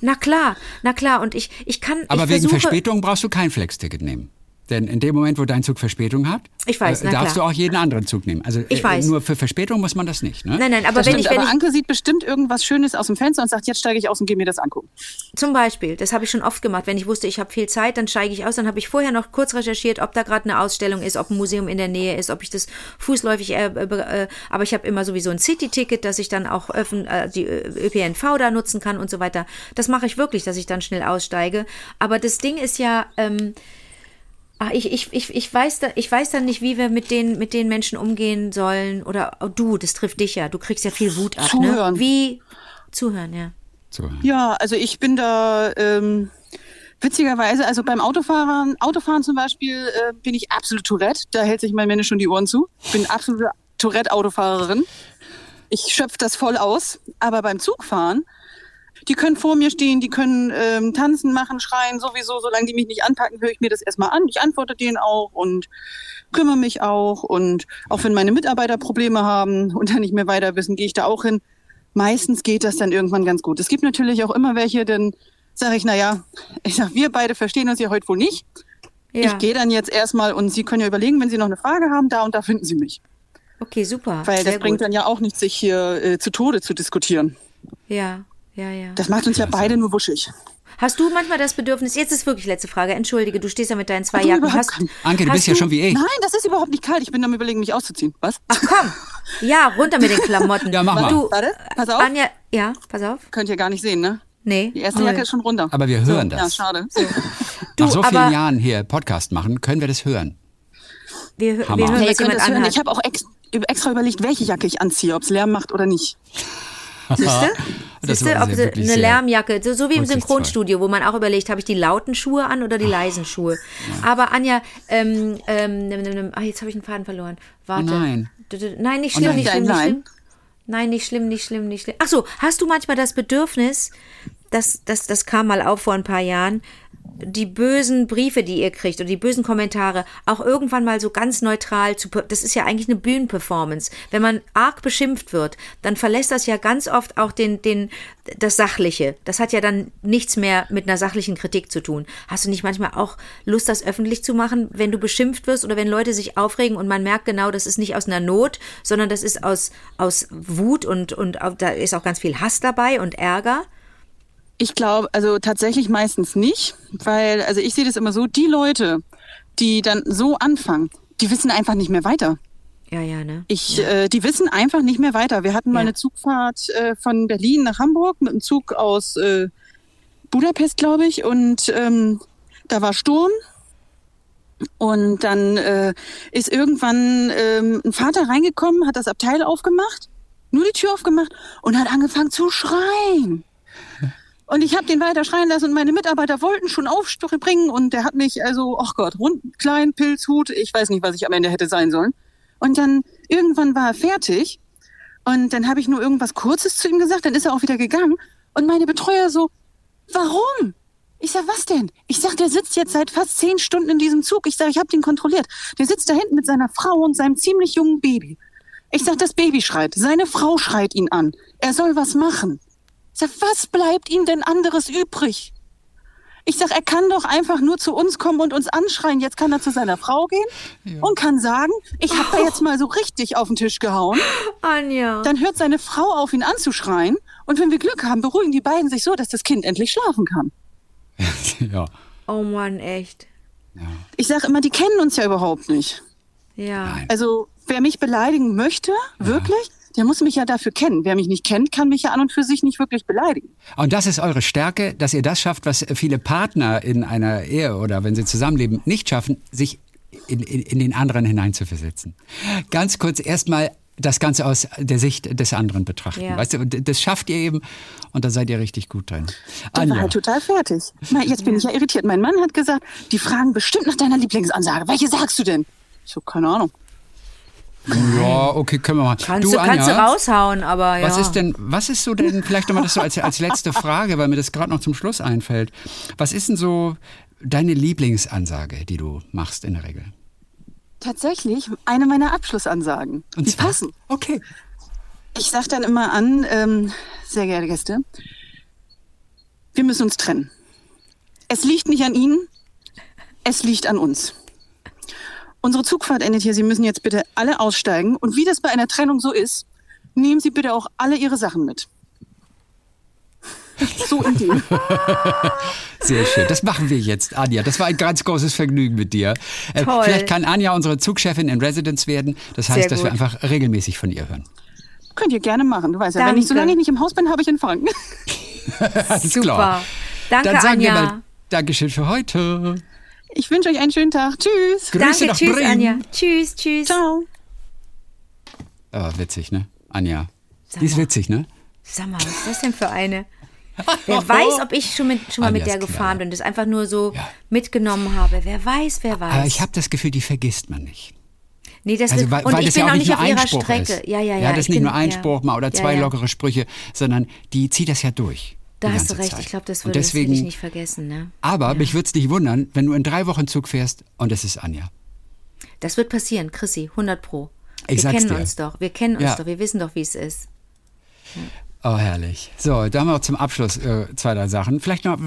Na klar, na klar. Und ich, ich kann.
Aber
ich
wegen
versuche,
Verspätung brauchst du kein Flex-Ticket nehmen. Denn in dem Moment, wo dein Zug Verspätung hat,
Ich weiß,
äh, darfst
klar.
du auch jeden anderen Zug nehmen. Also
Ich weiß.
nur für Verspätung muss man das nicht. Ne?
Nein, nein, aber
Das
wenn
stimmt,
ich, wenn
aber
ich,
Anke sieht bestimmt irgendwas Schönes aus dem Fenster und sagt, jetzt steige ich aus und gehe mir das angucken.
Zum Beispiel, das habe ich schon oft gemacht. Wenn ich wusste, ich habe viel Zeit, dann steige ich aus. Dann habe ich vorher noch kurz recherchiert, ob da gerade eine Ausstellung ist, ob ein Museum in der Nähe ist, ob ich das fußläufig. Äh, äh, äh, aber ich habe immer sowieso ein City-Ticket, dass ich dann auch öffn, äh, die ÖPNV da nutzen kann und so weiter. Das mache ich wirklich, dass ich dann schnell aussteige. Aber das Ding ist ja. Ähm, Ah, ich, ich, ich, ich, weiß da, ich weiß dann nicht, wie wir mit den, mit den Menschen umgehen sollen. Oder oh, du, das trifft dich ja. Du kriegst ja viel Wut ab.
Zuhören.
Ne? Wie zuhören, ja.
So.
Ja, also ich bin da ähm, witzigerweise, also beim Autofahren, Autofahren zum Beispiel, äh, bin ich absolut Tourette. Da hält sich mein Männle schon die Ohren zu. Ich bin absolute Tourette-Autofahrerin. Ich schöpfe das voll aus. Aber beim Zugfahren, die können vor mir stehen, die können ähm, tanzen, machen, schreien, sowieso. Solange die mich nicht anpacken, höre ich mir das erstmal an. Ich antworte denen auch und kümmere mich auch. Und auch wenn meine Mitarbeiter Probleme haben und dann nicht mehr weiter wissen, gehe ich da auch hin. Meistens geht das dann irgendwann ganz gut. Es gibt natürlich auch immer welche, dann sage ich, naja, ich sag, wir beide verstehen uns ja heute wohl nicht.
Ja.
Ich gehe dann jetzt erstmal und Sie können ja überlegen, wenn Sie noch eine Frage haben, da und da finden Sie mich.
Okay, super.
Weil
Sehr
das bringt
gut.
dann ja auch nichts, sich hier äh, zu Tode zu diskutieren.
Ja, ja, ja.
Das macht uns ja beide nur wuschig.
Hast du manchmal das Bedürfnis, jetzt ist wirklich letzte Frage, entschuldige, du stehst ja mit deinen zwei
Du,
Jacken. Hast,
kein-
Anke, du
hast
bist ja schon wie ich.
Nein, das ist überhaupt nicht kalt. Ich bin am überlegen, mich auszuziehen. Was?
Ach komm, ja, runter mit den Klamotten. (laughs)
Ja, mach mal.
Du,
Warte, pass auf.
Anja, ja, pass auf.
Könnt ihr gar nicht sehen, ne?
Nee.
Die erste
Null.
Jacke ist schon runter.
Aber wir hören
Ja,
das.
schade.
Du,
Nach so vielen
aber-
Jahren hier Podcast machen, können wir das hören.
Wir, wir hören,
Nee,
was jemand
das hören. Ich habe auch ex extra überlegt, welche Jacke ich anziehe, ob es Lärm macht oder nicht.
Siehst du? (laughs)
Das
Siehst du,
war
ob eine
sehr
Lärmjacke, so, so wie im. Synchronstudio, wo man auch überlegt, habe ich die lauten Schuhe an oder die leisen Schuhe. Aber Anja, ähm, ähm, nimm, ah, jetzt habe ich einen Faden verloren. Warte.
Oh nein.
Nein, nicht
Oh
schlimm,
nein.
nicht schlimm, nicht schlimm. Nein, nicht schlimm, nicht schlimm, nicht schlimm. Ach so, hast du manchmal das Bedürfnis, das, das, das kam mal auf vor ein paar Jahren, die bösen Briefe, die ihr kriegt oder die bösen Kommentare auch irgendwann mal so ganz neutral zu, das ist ja eigentlich eine Bühnenperformance. Wenn man arg beschimpft wird, dann verlässt das ja ganz oft auch den, den, das Sachliche. Das hat ja dann nichts mehr mit einer sachlichen Kritik zu tun. Hast du nicht manchmal auch Lust, das öffentlich zu machen, wenn du beschimpft wirst oder wenn Leute sich aufregen und man merkt genau, das ist nicht aus einer Not, sondern das ist aus, aus Wut und, und auch, da ist auch ganz viel Hass dabei und Ärger?
Ich glaube, also tatsächlich meistens nicht, weil, also ich sehe das immer so, die Leute, die dann so anfangen, die wissen einfach nicht mehr weiter.
Ja, ja, ne?
Ich, äh, die wissen einfach nicht mehr weiter. Wir hatten mal
Ja.
eine Zugfahrt äh, von Berlin nach Hamburg mit einem Zug aus äh, Budapest, glaube ich, und ähm, da war Sturm. Und dann äh, ist irgendwann ähm, ein Vater reingekommen, hat das Abteil aufgemacht, nur die Tür aufgemacht und hat angefangen zu schreien. Und ich habe den weiter schreien lassen und meine Mitarbeiter wollten schon aufspringen und der hat mich also, ach Gott, rund, klein, Pilzhut, ich weiß nicht, was ich am Ende hätte sein sollen. Und dann irgendwann war er fertig und dann habe ich nur irgendwas Kurzes zu ihm gesagt, dann ist er auch wieder gegangen und meine Betreuer so, warum? Ich sag, was denn? Ich sag, der sitzt jetzt seit fast zehn Stunden in diesem Zug. Ich sag, ich habe den kontrolliert. Der sitzt da hinten mit seiner Frau und seinem ziemlich jungen Baby. Ich sag, das Baby schreit. Seine Frau schreit ihn an. Er soll was machen. Ich sag, was bleibt ihm denn anderes übrig? Ich sag, er kann doch einfach nur zu uns kommen und uns anschreien. Jetzt kann er zu seiner Frau gehen und kann sagen, ich habe da jetzt mal so richtig auf den Tisch gehauen.
Anja.
Dann hört seine Frau auf, ihn anzuschreien. Und wenn wir Glück haben, beruhigen die beiden sich so, dass das Kind endlich schlafen kann. (laughs)
ja.
Oh Mann, echt.
Ich sage immer, die kennen uns ja überhaupt nicht.
Ja.
Nein.
Also wer mich beleidigen möchte, wirklich, der muss mich ja dafür kennen. Wer mich nicht kennt, kann mich ja an und für sich nicht wirklich beleidigen.
Und das ist eure Stärke, dass ihr das schafft, was viele Partner in einer Ehe oder wenn sie zusammenleben nicht schaffen, sich in, in, in den anderen hineinzuversetzen. Ganz kurz erstmal das Ganze aus der Sicht des anderen betrachten.
Ja.
Weißt du, das schafft ihr eben und da seid ihr richtig gut drin.
Ich war
Anja,
halt total fertig. Na, jetzt bin ich ja irritiert. Mein Mann hat gesagt, die fragen bestimmt nach deiner Lieblingsansage. Welche sagst du denn? Ich so, keine Ahnung.
Ja, okay, können wir mal.
Kannst du, kannst du raushauen, aber ja.
Was ist denn, was ist so denn, vielleicht nochmal das so als, als letzte Frage, weil mir das gerade noch zum Schluss einfällt. Was ist denn so deine Lieblingsansage, die du machst in der Regel?
Tatsächlich eine meiner Abschlussansagen.
Und
die
zwar?
passen.
Okay.
Ich sag dann immer an, ähm, sehr geehrte Gäste, wir müssen uns trennen. Es liegt nicht an Ihnen, es liegt an uns. Unsere Zugfahrt endet hier. Sie müssen jetzt bitte alle aussteigen. Und wie das bei einer Trennung so ist, nehmen Sie bitte auch alle Ihre Sachen mit. (laughs) So in dem. (laughs)
Sehr schön. Das machen wir jetzt, Anja. Das war ein ganz großes Vergnügen mit dir. Äh,
Toll.
Vielleicht kann Anja unsere Zugchefin in Residence werden. Das heißt, dass wir einfach regelmäßig von ihr hören.
Könnt ihr gerne machen. Du weißt ja, wenn ich, solange ich nicht im Haus bin, habe ich Empfang. (laughs)
Super.
klar.
Danke,
Dann sagen wir
Anja.
mal Dankeschön für heute.
Ich wünsche euch einen schönen Tag. Tschüss.
Grüße
Danke,
nach
tschüss,
Bremen.
Anja. Tschüss, tschüss.
Ciao.
Oh, witzig, ne? Anja.
Sag
Die ist
mal.
witzig, ne?
Sag mal, was ist das denn für eine? (laughs) Wer weiß, ob ich schon, mit, schon mal mit
Anja
der
ist
gefahren bin, das einfach nur so
Ja.
mitgenommen habe. Wer weiß, wer weiß.
Aber ich habe das Gefühl, die vergisst man nicht.
nee, das
Also,
wird,
weil,
und
weil
ich
das
bin
ja auch nicht nur
auf ihrer
Einspruch
Strecke.
ist.
Ja, ja, ja.
Ja, das ist
ich
nicht
bin,
nur Einspruch
ja.
mal oder
Ja,
zwei
ja.
lockere Sprüche, sondern die zieht das ja durch.
Da hast du recht.
Zeit.
Ich glaube, das würde das
deswegen,
ich nicht vergessen. Ne?
Aber mich würde es nicht wundern, wenn du in drei Wochen Zug fährst und es ist Anja.
Das wird passieren, Chrissy, 100 Pro.
Ich
wir kennen
dir.
uns doch. Wir kennen uns
Ja.
doch. Wir wissen doch, wie es ist.
Oh, herrlich. So, da haben wir zum Abschluss äh, zwei, drei Sachen. Vielleicht noch,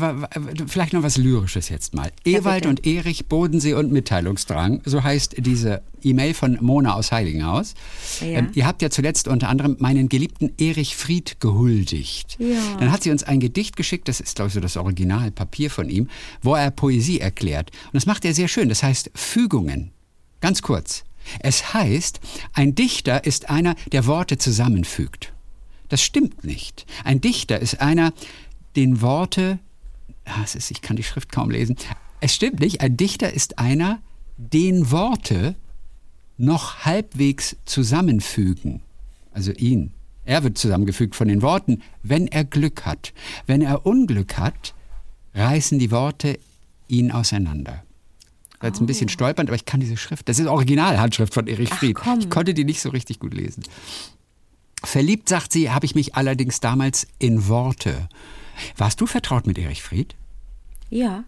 vielleicht noch was Lyrisches jetzt mal. Ewald
bitte.
und Erich, Bodensee und Mitteilungsdrang, so heißt diese E-Mail von Mona aus Heiligenhaus.
Ja.
Ähm, ihr habt ja zuletzt unter anderem meinen geliebten Erich Fried gehuldigt.
Ja.
Dann hat sie uns ein Gedicht geschickt, das ist, glaube ich, so das Originalpapier von ihm, wo er Poesie erklärt. Und das macht er sehr schön. Das heißt Fügungen. Ganz kurz. Es heißt, ein Dichter ist einer, der Worte zusammenfügt. Das stimmt nicht. Ein Dichter ist einer, den Worte, ah, es ist, ich kann die Schrift kaum lesen. Es stimmt nicht. Ein Dichter ist einer, den Worte noch halbwegs zusammenfügen. Also ihn. Er wird zusammengefügt von den Worten, wenn er Glück hat. Wenn er Unglück hat, reißen die Worte ihn auseinander. War jetzt ein bisschen stolpernd, aber ich kann diese Schrift. Das ist Originalhandschrift von Erich Fried. Ich konnte die nicht so richtig gut lesen. Verliebt, sagt sie, habe ich mich allerdings damals in Worte. Warst du vertraut mit Erich Fried?
Ja.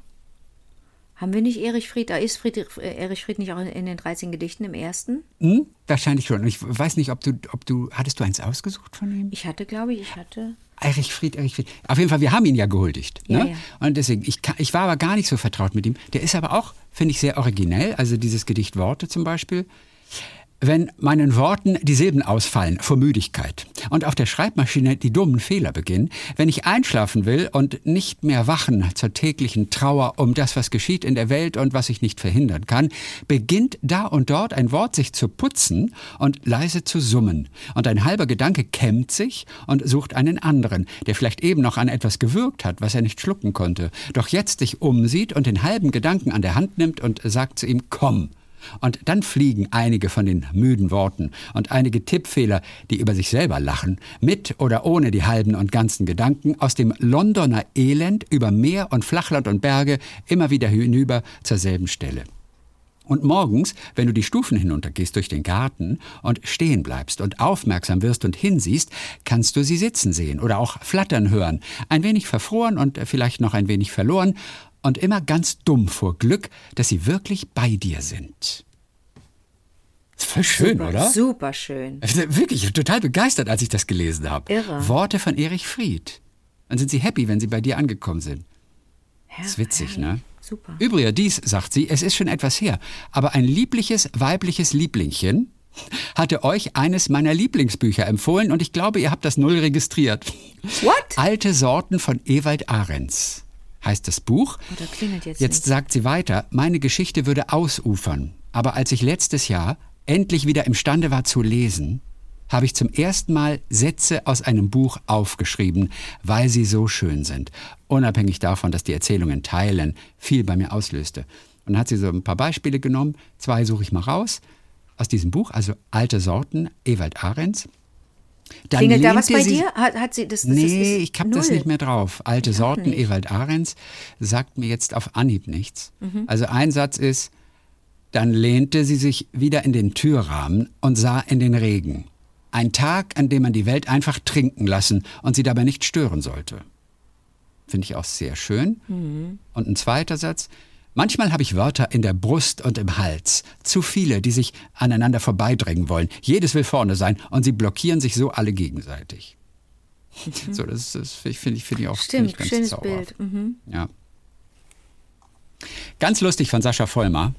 Haben wir nicht Erich Fried, da ist Fried, äh, Erich Fried nicht auch in, den 13 Gedichten im ersten?
Hm? Wahrscheinlich schon. Ich weiß nicht, ob du, ob du, hattest du eins ausgesucht von ihm?
Ich hatte, glaube ich, ich hatte.
Erich Fried, Erich Fried. Auf jeden Fall, wir haben ihn ja gehuldigt.
Ja,
ne?
ja.
Und deswegen, ich, ich war aber gar nicht so vertraut mit ihm. Der ist aber auch, finde ich, sehr originell. Also dieses Gedicht Worte zum Beispiel. Wenn meinen Worten die Silben ausfallen vor Müdigkeit und auf der Schreibmaschine die dummen Fehler beginnen, wenn ich einschlafen will und nicht mehr wachen zur täglichen Trauer um das, was geschieht in der Welt und was ich nicht verhindern kann, beginnt da und dort ein Wort sich zu putzen und leise zu summen. Und ein halber Gedanke kämmt sich und sucht einen anderen, der vielleicht eben noch an etwas gewürgt hat, was er nicht schlucken konnte, doch jetzt sich umsieht und den halben Gedanken an der Hand nimmt und sagt zu ihm, komm. Und dann fliegen einige von den müden Worten und einige Tippfehler, die über sich selber lachen, mit oder ohne die halben und ganzen Gedanken, aus dem Londoner Elend über Meer und Flachland und Berge immer wieder hinüber zur selben Stelle. Und morgens, wenn du die Stufen hinuntergehst durch den Garten und stehen bleibst und aufmerksam wirst und hinsiehst, kannst du sie sitzen sehen oder auch flattern hören, ein wenig verfroren und vielleicht noch ein wenig verloren und immer ganz dumm vor Glück, dass sie wirklich bei dir sind. Voll schön,
super,
oder?
Super schön.
Wirklich total begeistert, als ich das gelesen habe.
Irre.
Worte von Erich Fried. Dann sind sie happy, wenn sie bei dir angekommen sind.
Ja,
ist witzig,
herrlich.
ne?
Super.
Übrigens, dies, sagt sie, es ist schon etwas her, aber ein liebliches weibliches Lieblingchen hatte euch eines meiner Lieblingsbücher empfohlen und ich glaube, ihr habt das null registriert.
What?
Alte Sorten von Ewald Ahrens heißt das Buch.
Oh, da jetzt
Jetzt sagt sie weiter, meine Geschichte würde ausufern, aber als ich letztes Jahr endlich wieder imstande war zu lesen, habe ich zum ersten Mal Sätze aus einem Buch aufgeschrieben, weil sie so schön sind. Unabhängig davon, dass die Erzählungen teilen viel bei mir auslöste. Und dann hat sie so ein paar Beispiele genommen. Zwei suche ich mal raus aus diesem Buch, also Alte Sorten, Ewald Ahrens. Dann
Klingelt da was bei
sie-
dir? Hat, hat sie das? das
Nee,
ist,
ich habe das nicht mehr drauf. Alte Sorten,
nicht.
Ewald Ahrens, sagt mir jetzt auf Anhieb nichts.
Mhm.
Also ein Satz ist, dann lehnte sie sich wieder in den Türrahmen und sah in den Regen. Ein Tag, an dem man die Welt einfach trinken lassen und sie dabei nicht stören sollte. Finde ich auch sehr schön.
Mhm.
Und ein zweiter Satz. Manchmal habe ich Wörter in der Brust und im Hals. Zu viele, die sich aneinander vorbeidrängen wollen. Jedes will vorne sein und sie blockieren sich so alle gegenseitig. So, das, das finde ich, finde ich, auch
Mhm. Stimmt,
ich ganz
schönes
zauberhaft.
Bild. Mhm.
Ja. Ganz lustig von Sascha Vollmer.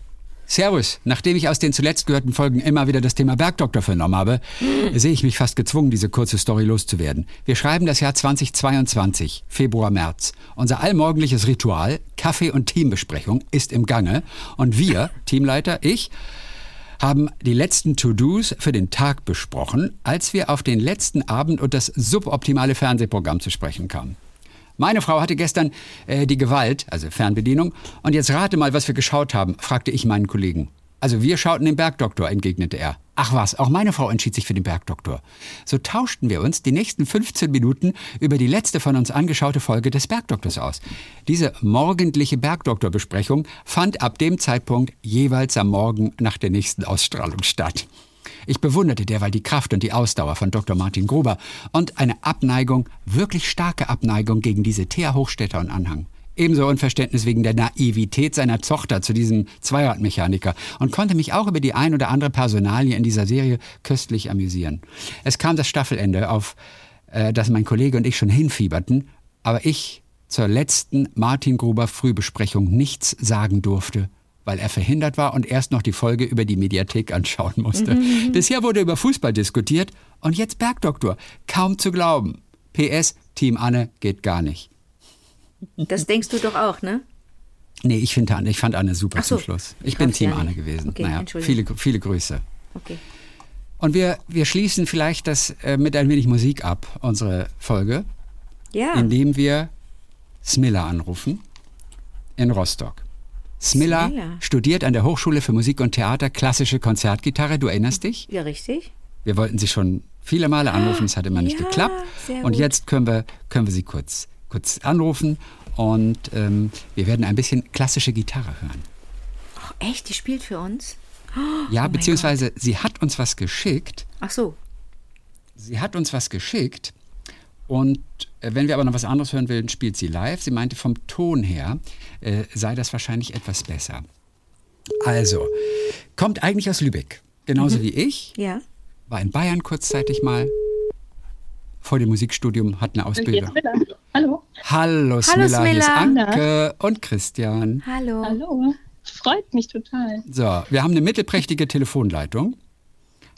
Servus, nachdem ich aus den zuletzt gehörten Folgen immer wieder das Thema Bergdoktor vernommen habe, sehe ich mich fast gezwungen, diese kurze Story loszuwerden. Wir schreiben das Jahr 2022, Februar, März. Unser allmorgendliches Ritual, Kaffee- und Teambesprechung, ist im Gange. Und wir, Teamleiter, ich, haben die letzten To-Dos für den Tag besprochen, als wir auf den letzten Abend und das suboptimale Fernsehprogramm zu sprechen kamen. Meine Frau hatte gestern äh, die Gewalt, also Fernbedienung, und jetzt rate mal, was wir geschaut haben, fragte ich meinen Kollegen. Also wir schauten den Bergdoktor, entgegnete er. Ach was, auch meine Frau entschied sich für den Bergdoktor. So tauschten wir uns die nächsten 15 Minuten über die letzte von uns angeschaute Folge des Bergdoktors aus. Diese morgendliche Bergdoktorbesprechung fand ab dem Zeitpunkt jeweils am Morgen nach der nächsten Ausstrahlung statt. Ich bewunderte derweil die Kraft und die Ausdauer von Dr. Martin Gruber und eine Abneigung, wirklich starke Abneigung gegen diese Thea Hochstädter und Anhang. Ebenso Unverständnis wegen der Naivität seiner Tochter zu diesem Zweiradmechaniker und konnte mich auch über die ein oder andere Personalie in dieser Serie köstlich amüsieren. Es kam das Staffelende, auf äh, das mein Kollege und ich schon hinfieberten, aber ich zur letzten Martin Gruber Frühbesprechung nichts sagen durfte, weil er verhindert war und erst noch die Folge über die Mediathek anschauen musste. Bisher wurde über Fußball diskutiert und jetzt Bergdoktor. Kaum zu glauben. PS, Team Anne geht gar nicht.
Das denkst du doch auch, ne?
Nee, ich, finde Anne, ich fand Anne super
so,
zum Schluss. Ich bin Team Anne gewesen.
Okay,
naja, viele, viele Grüße.
Okay.
Und wir, wir schließen vielleicht das äh, mit ein wenig Musik ab, unsere Folge,
Ja.
indem wir Smilla anrufen in Rostock. Smilla,
Smilla.
studiert an der Hochschule für Musik und Theater klassische Konzertgitarre. Du erinnerst dich?
Ja, richtig.
Wir wollten sie schon viele Male anrufen, es hat immer nicht
Ja,
geklappt. Und jetzt können wir, können wir sie kurz, kurz anrufen und ähm, wir werden ein bisschen klassische Gitarre hören.
Ach, echt, die spielt für uns?
Ja,
Oh
beziehungsweise sie hat uns was geschickt.
Ach so.
Sie hat uns was geschickt und äh, wenn wir aber noch was anderes hören wollen, spielt sie live. Sie meinte, vom Ton her äh, sei das wahrscheinlich etwas besser. Also, kommt eigentlich aus Lübeck, genauso
Mhm.
wie ich,
Ja.
war in Bayern kurzzeitig mal, vor dem Musikstudium, hat eine Ausbildung.
Hallo.
Hallo Smilla, hier ist. Anke und Christian.
Hallo.
Hallo. Freut mich total.
So, wir haben eine mittelprächtige Telefonleitung.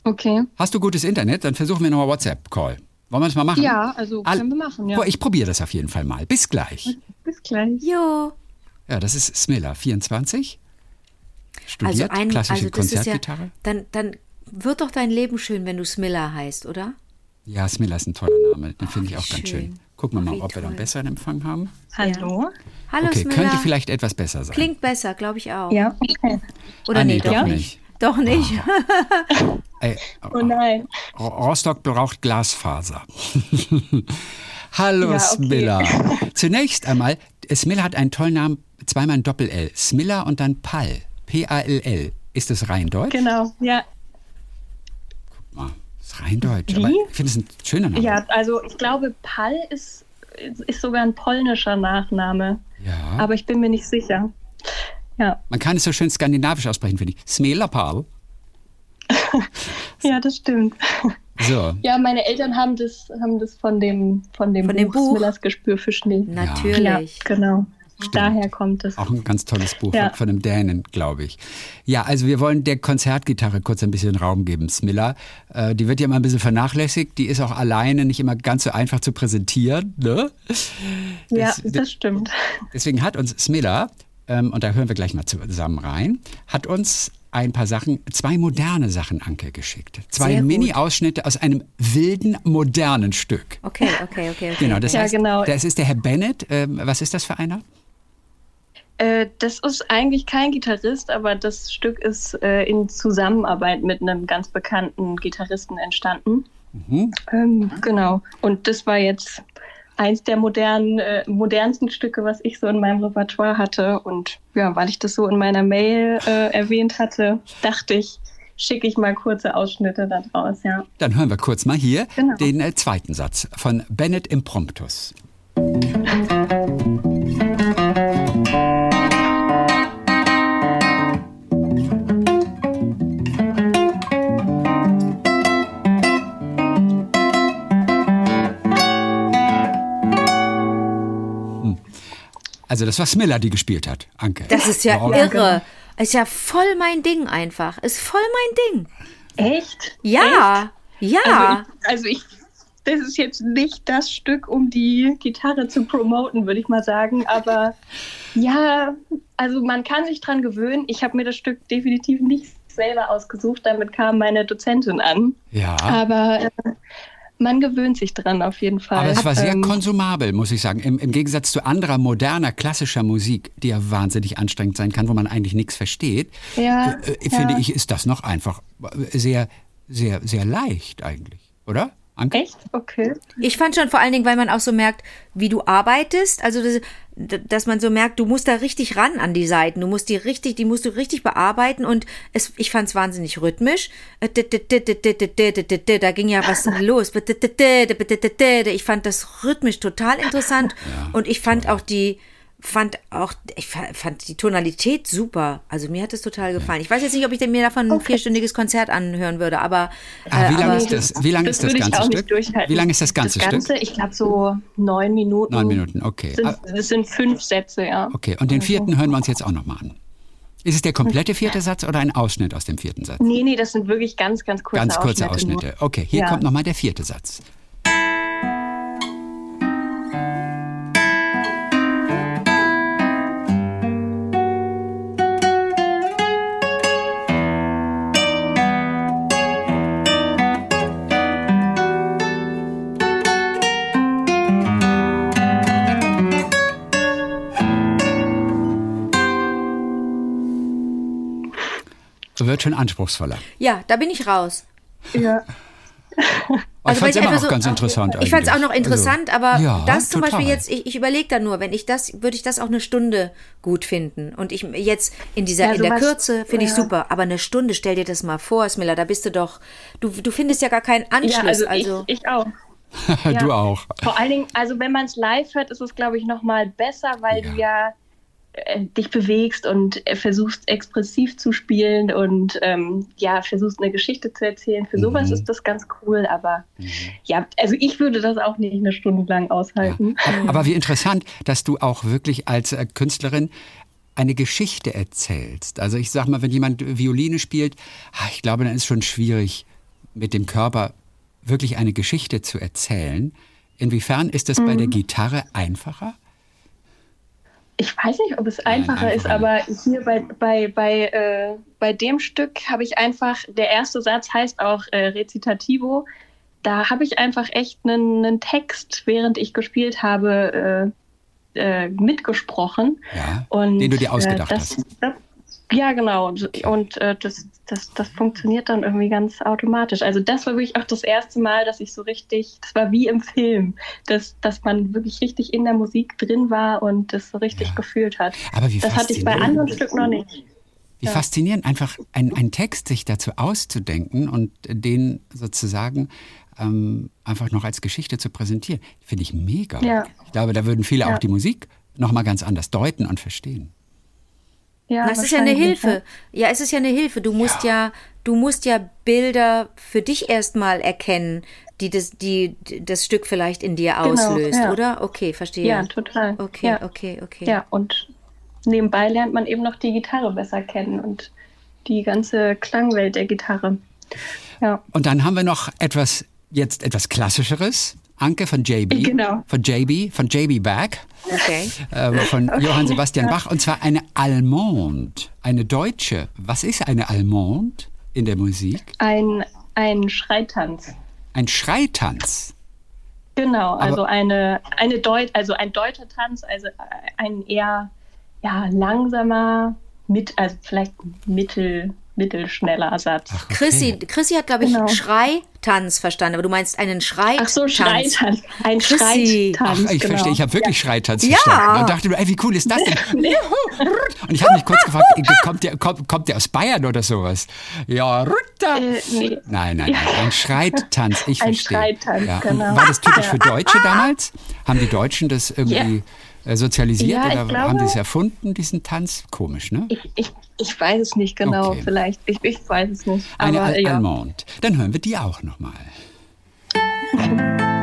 Okay.
Hast du gutes Internet? Dann versuchen wir nochmal WhatsApp-Call. Wollen wir das mal machen?
Ja, also
All-
können wir machen, ja.
Boah, ich probiere das auf jeden Fall mal. Bis gleich.
Bis gleich.
Jo.
Ja, das ist Smilla, 24.
Also,
Studiert
ein,
klassische
also das ist ja,
Konzertgitarre.
dann, dann wird doch dein Leben schön, wenn du Smilla heißt, oder?
Ja, Smilla ist ein toller Name. Den finde ich auch ganz
schön.
schön. Gucken wir mal,
wie
ob wir dann
toll.
besseren Empfang haben.
Hallo.
Hallo
okay,
Smilla.
könnte vielleicht etwas besser sein.
Klingt besser, glaube ich auch.
Ja, okay.
Oder
Ah,
nee,
nee,
doch
doch
nicht. Doch nicht. (laughs)
Ey,
Oh nein.
Ro- Rostock braucht Glasfaser. (laughs) Hallo
Ja, okay.
Smilla. (laughs) Zunächst einmal, Smilla hat einen tollen Namen, zweimal ein Doppel-L. Smilla und dann Pall. P-A-L-L. Ist das rein Deutsch?
Genau. Ja.
Ah, ist rein Deutsch.
Wie?
Aber ich finde es ein schöner Name.
Ja, also ich glaube, Pall ist, ist sogar ein polnischer Nachname.
Ja.
Aber ich bin mir nicht sicher. Ja,
Man kann es so schön skandinavisch aussprechen, finde ich. Smilla Pall. (laughs)
ja, das stimmt.
So.
Ja, meine Eltern haben das, haben das von dem, von dem
Von dem
Buch,
Buch?
Smillers Gespür für Schnee.
Natürlich.
Ja, genau. Daher kommt es.
Auch ein ganz tolles Buch
Ja.
von einem Dänen, glaube ich. Ja, also wir wollen der Konzertgitarre kurz ein bisschen Raum geben, Smilla. Äh, die wird ja immer ein bisschen vernachlässigt. Die ist auch alleine nicht immer ganz so einfach zu präsentieren. Ne?
Ja,
Das-
das stimmt.
Deswegen hat uns Smilla, ähm, und da hören wir gleich mal zusammen rein, hat uns ein paar Sachen, zwei moderne Sachen, Anke, geschickt. Zwei. Mini-Ausschnitte aus einem wilden, modernen Stück.
Okay, okay, okay, okay.
Genau, das
Ja,
heißt,
genau.
das ist der Herr Bennett. Ähm, was ist das für einer?
Äh, das ist eigentlich kein Gitarrist, aber das Stück ist äh, in Zusammenarbeit mit einem ganz bekannten Gitarristen entstanden.
Mhm.
Ähm, genau. Und das war jetzt eins der modernen, äh, modernsten Stücke, was ich so in meinem Repertoire hatte. Und ja, weil ich das so in meiner Mail äh, erwähnt hatte, dachte ich, schicke ich mal kurze Ausschnitte daraus, ja.
Dann hören wir kurz mal hier
Genau.
den äh, zweiten Satz von Bennett Impromptus. (laughs) Also das war Smilla, die gespielt hat, Anke.
Das ist ja
Warum?
irre. Ist ja voll mein Ding einfach. Ist voll mein Ding.
Echt?
Ja, ja.
Also ich, also ich, das ist jetzt nicht das Stück, um die Gitarre zu promoten, würde ich mal sagen. Aber (laughs) ja, also man kann sich dran gewöhnen. Ich habe mir das Stück definitiv nicht selber ausgesucht. Damit kam meine Dozentin an.
Ja.
Aber äh, man gewöhnt sich dran auf jeden Fall.
Aber es war sehr
Ähm,
konsumabel, muss ich sagen. Im, Im Gegensatz zu anderer moderner klassischer Musik, die ja wahnsinnig anstrengend sein kann, wo man eigentlich nichts versteht,
Ja,
äh, äh,
ja.
finde ich, ist das noch einfach sehr, sehr, sehr leicht eigentlich, oder? Anke?
Echt? Okay.
Ich fand schon vor allen Dingen, weil man auch so merkt, wie du arbeitest, also das, dass man so merkt, du musst da richtig ran an die Seiten, du musst die richtig, die musst du richtig bearbeiten und es, ich fand es wahnsinnig rhythmisch. Da ging ja was los. Ich fand das rhythmisch total interessant und ich fand auch die fand auch ich fa- fand die Tonalität super. Also mir hat es total gefallen. Ich weiß jetzt nicht, ob ich mir davon ein vierstündiges Konzert anhören würde, aber
Ah, wie
äh,
lange
aber-
ist das, wie lang
Das
ist das ganze
auch nicht
Stück?
durchhalten.
Wie lang ist das ganze,
das Ganze,
Stück?
Ich glaube so neun Minuten.
Neun Minuten, okay.
Sind,
Ah,
das sind fünf Sätze, ja.
Okay, und den vierten hören wir uns jetzt auch nochmal an. Ist es der komplette vierte Satz oder ein Ausschnitt aus dem vierten Satz?
Nee, nee, das sind wirklich ganz, ganz kurze
Ganz kurze
Ausschnitte.
Ausschnitte. Okay, hier
Ja.
kommt nochmal der vierte Satz. Schon anspruchsvoller.
ja, da bin ich raus.
Ja.
ich fand es immer
einfach
auch ganz interessant
Ich fand es auch noch interessant, aber
Also, ja,
das zum
total.
Beispiel jetzt, ich, ich überlege da nur, wenn ich das, würde ich das auch eine Stunde gut finden. Und ich jetzt in dieser,
Ja,
in der Kürze finde ich
ja.
super, aber eine Stunde, stell dir das mal vor, Smilla, da bist du doch, du, du findest ja gar keinen Anschluss.
Ja, also,
also
ich, ich auch. (laughs)
du auch.
Vor allen Dingen, also wenn man es live hört, ist es, glaube ich, noch mal besser, weil
Ja.
du ja dich bewegst und äh, versuchst expressiv zu spielen und ähm, ja, versuchst eine Geschichte zu erzählen. Für sowas
Mhm.
ist das ganz cool, aber ja, also ich würde das auch nicht eine Stunde lang aushalten.
Aber- Aber wie interessant, dass du auch wirklich als äh, Künstlerin eine Geschichte erzählst. Also ich sag mal, wenn jemand Violine spielt, ah, ich glaube, dann ist schon schwierig, mit dem Körper wirklich eine Geschichte zu erzählen. Inwiefern ist das bei der Gitarre einfacher?
Ich weiß nicht, ob es einfacher
einfach
ist, aber hier bei, bei, bei, äh, bei dem Stück habe ich einfach, der erste Satz heißt auch äh, Rezitativo. Da habe ich einfach echt einen, einen Text, während ich gespielt habe, äh, äh, mitgesprochen.
Ja,
Und,
den du dir ausgedacht
äh, das,
hast.
Das, ja, genau. Und, und äh, das, das, das funktioniert dann irgendwie ganz automatisch. Also das war wirklich auch das erste Mal, dass ich so richtig, das war wie im Film, dass, dass man wirklich richtig in der Musik drin war und das so richtig
Ja.
gefühlt hat.
Aber wie
Das hatte ich bei anderen Stücken noch nicht.
Wie faszinierend, einfach ein- einen Text sich dazu auszudenken und den sozusagen ähm, einfach noch als Geschichte zu präsentieren. Finde ich mega.
Ja.
Ich glaube, da würden viele
Ja.
auch die Musik nochmal ganz anders deuten und verstehen.
Ja,
Das ist ja eine Hilfe. Ja, es ist ja eine Hilfe. Du musst ja, du musst ja Bilder für dich erstmal erkennen, die das, die die das Stück vielleicht in dir
Genau,
auslöst,
ja.
oder? Okay, verstehe.
Ja, total.
Okay,
ja.
okay, okay.
Ja, und nebenbei lernt man eben noch die Gitarre besser kennen und die ganze Klangwelt der Gitarre. Ja.
Und dann haben wir noch etwas, jetzt etwas Klassischeres. Anke von JB. (laughs)
Genau.
Von JB, von JB Back.
Okay.
ähm, von Johann Sebastian Bach. Und zwar eine Allemande, eine deutsche. Was ist eine Allemande in der Musik?
Ein, ein Schreitanz.
Ein Schreitanz.
Genau,
Aber-
also eine, eine Deut, also ein deutscher Tanz, also ein eher ja, langsamer, mit, also vielleicht mittel, mittelschneller Satz.
Ach, okay.
Chrissy, Chrissy hat, glaube ich,
Genau.
Schreitanz verstanden, aber du meinst einen Schreitanz.
Ach so, Schreitanz. Ein
Chrissy.
Ach,
Schreitanz.
ich
genau.
verstehe, ich habe wirklich Schreitanz
Ja.
verstanden. Und dachte nur, ey, wie cool ist das denn? (laughs) Und ich habe mich kurz gefragt, kommt der, kommt, kommt der aus Bayern oder sowas? Ja, Rutta.
Äh, nee.
Nein, nein, nein, ein Schreitanz, ich (laughs)
Ein
verstehe.
Schreitanz,
ja.
genau.
Und War das typisch für Deutsche damals? Haben die Deutschen das irgendwie äh, sozialisiert
Ja,
oder
glaube-
haben die es erfunden, diesen Tanz? Komisch, ne?
Ich, ich, ich weiß es nicht genau,
Okay.
vielleicht. Ich, ich weiß es nicht.
Eine
Aber
Al
ja.
Allemande. Dann hören wir die auch nochmal. (laughs)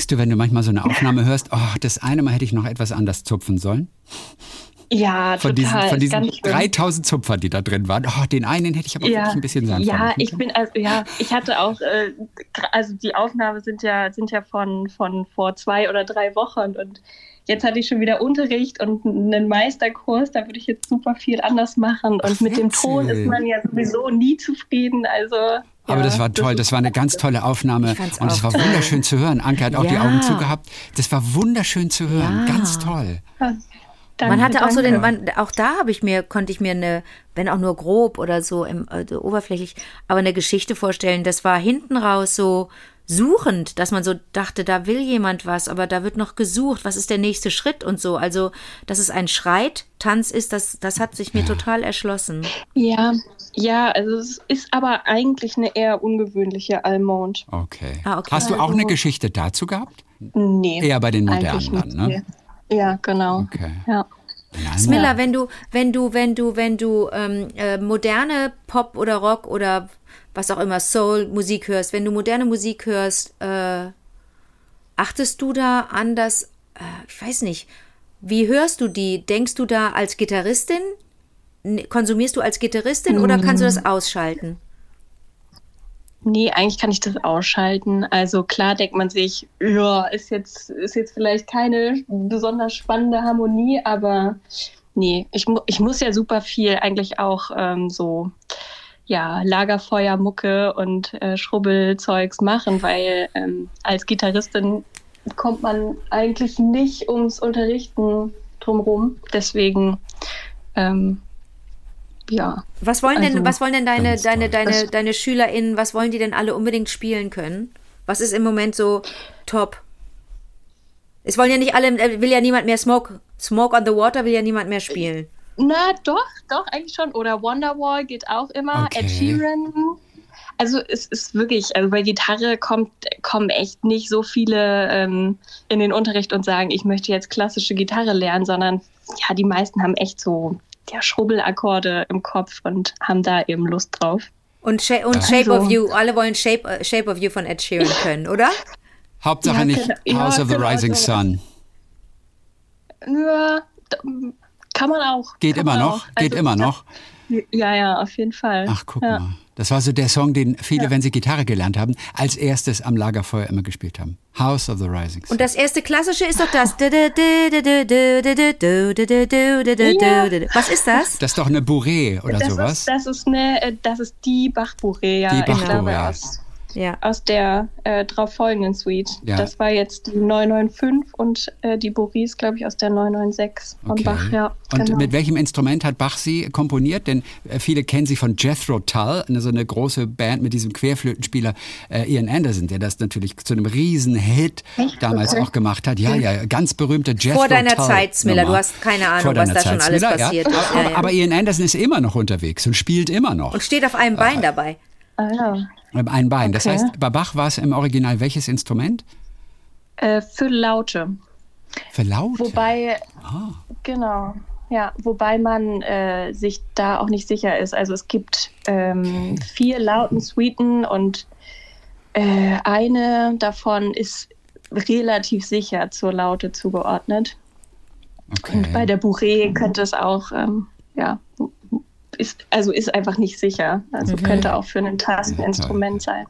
Denkst du, wenn du manchmal so eine Aufnahme hörst, oh, das eine Mal hätte ich noch etwas anders zupfen sollen?
Ja,
Von diesen,
total.
von diesen
ganz schlimm.
3000 Zupfern, die da drin waren. Oh, den einen hätte ich aber wirklich ein bisschen sanfter
Ja, ich bin also ja, ich hatte auch äh, also die Aufnahmen sind ja sind ja von von vor zwei oder drei Wochen und jetzt hatte ich schon wieder Unterricht und einen Meisterkurs, da würde ich jetzt super viel anders machen und
Ach,
mit dem Ton ist man ja sowieso nie zufrieden, also
Aber
ja,
das war toll, das war eine ganz tolle Aufnahme und es war
toll.
wunderschön zu hören. Anke hat auch die
Ja.
Augen zugehabt. Das war wunderschön zu hören,
Ja.
ganz toll.
Danke,
Man hatte auch so
danke.
den, man, auch da habe ich mir, konnte ich mir eine, wenn auch nur grob oder so im, also oberflächlich, aber eine Geschichte vorstellen. Das war hinten raus so suchend, dass man so dachte, da will jemand was, aber da wird noch gesucht, was ist der nächste Schritt und so. Also, dass es ein Schreittanz ist, das, das hat sich mir total erschlossen.
Ja, Ja, also es ist aber eigentlich eine eher ungewöhnliche Almond.
Okay.
Ah, okay.
Hast du auch
Also-
eine Geschichte dazu gehabt?
Nee.
Eher bei den modernen dann, ne?
Ja, genau.
Okay.
Ja.
Smilla, wenn du, wenn du, wenn du, wenn du ähm, äh, moderne Pop oder Rock oder was auch immer, Soul Musik hörst, wenn du moderne Musik hörst, äh, achtest du da an das, äh, ich weiß nicht, wie hörst du die? Denkst du da als Gitarristin? Konsumierst du als Gitarristin oder kannst du das ausschalten?
Nee, eigentlich kann ich das ausschalten. Also klar denkt man sich, ja, ist jetzt, ist jetzt vielleicht keine besonders spannende Harmonie, aber nee, ich, mu ich muss ja super viel eigentlich auch ähm, so ja, Lagerfeuermucke und äh, Schrubbelzeugs machen, weil ähm, als Gitarristin kommt man eigentlich nicht ums Unterrichten drumrum. Deswegen ähm, ja.
Was wollen denn,
Also,
was wollen denn deine,
ganz
deine,
toll.
deine, deine SchülerInnen, was wollen die denn alle unbedingt spielen können? Was ist im Moment so top? Es wollen ja nicht alle, äh, will ja niemand mehr Smoke, Smoke on the Water will ja niemand mehr spielen.
Na, doch, doch, eigentlich schon. Oder Wonderwall geht auch immer.
Okay.
Ed Sheeran. Also es ist wirklich, also bei Gitarre kommt, kommen echt nicht so viele ähm, in den Unterricht und sagen, ich möchte jetzt klassische Gitarre lernen, sondern ja, die meisten haben echt so ja, Schrubbelakkorde im Kopf und haben da eben Lust drauf.
Und, Sha und
Also-
Shape of You, alle wollen Shape, äh, Shape of You von Ed Sheeran (laughs) können, oder?
Hauptsache
Ja,
nicht
genau. Ja,
House of the
genau
Rising
so.
Sun.
Ja, kann man auch.
Geht
kann
immer noch?
auch.
Geht
Also,
immer noch?
Ja, ja, auf jeden Fall.
Ach, guck
ja.
mal. Das war so der Song, den viele, wenn sie Gitarre gelernt haben, als erstes am Lagerfeuer immer gespielt haben. House of the Rising Sun.
Und das erste klassische ist doch das. Was ist das?
Das ist doch eine Bourrée oder
Das
sowas.
ist, das ist eine, äh, das ist die Bach-Bourrée, ja.
Die Bach-Bourrée.
Aus,
Ja.
aus der äh, drauf folgenden Suite.
Ja.
Das war jetzt die 995 und äh, die Bourrée ist, glaube ich, aus der 996 von
Okay.
Bach, ja.
Und
genau.
mit welchem Instrument hat Bach sie komponiert? Denn äh, viele kennen sie von Jethro Tull, eine, so eine große Band mit diesem Querflötenspieler äh, Ian Anderson, der das natürlich zu einem riesen Hit
Echt?
damals
Okay.
auch gemacht hat. Ja, ja, ganz berühmte Jethro
Vor deiner
Tull
Zeit, Smilla.
Nummer.
Du hast keine Ahnung, was da schon
Zeit,
alles
Smilla,
passiert
ja.
ist.
Aber, aber Ian Anderson ist immer noch unterwegs und spielt immer noch.
Und steht auf einem Bein dabei.
ah, ja.
Mit einem Bein. Das
Okay.
heißt, bei Bach war es im Original welches Instrument?
äh, für Laute.
Für Laute.
Wobei,
Ah.
genau, ja, wobei man äh, sich da auch nicht sicher ist. Also es gibt ähm, vier lauten Suiten und äh, eine davon ist relativ sicher zur Laute zugeordnet.
Okay.
Und bei der Bourrée könnte es auch, ähm, ja, ist, also ist einfach nicht sicher. Also könnte auch für ein Tasteninstrument sein.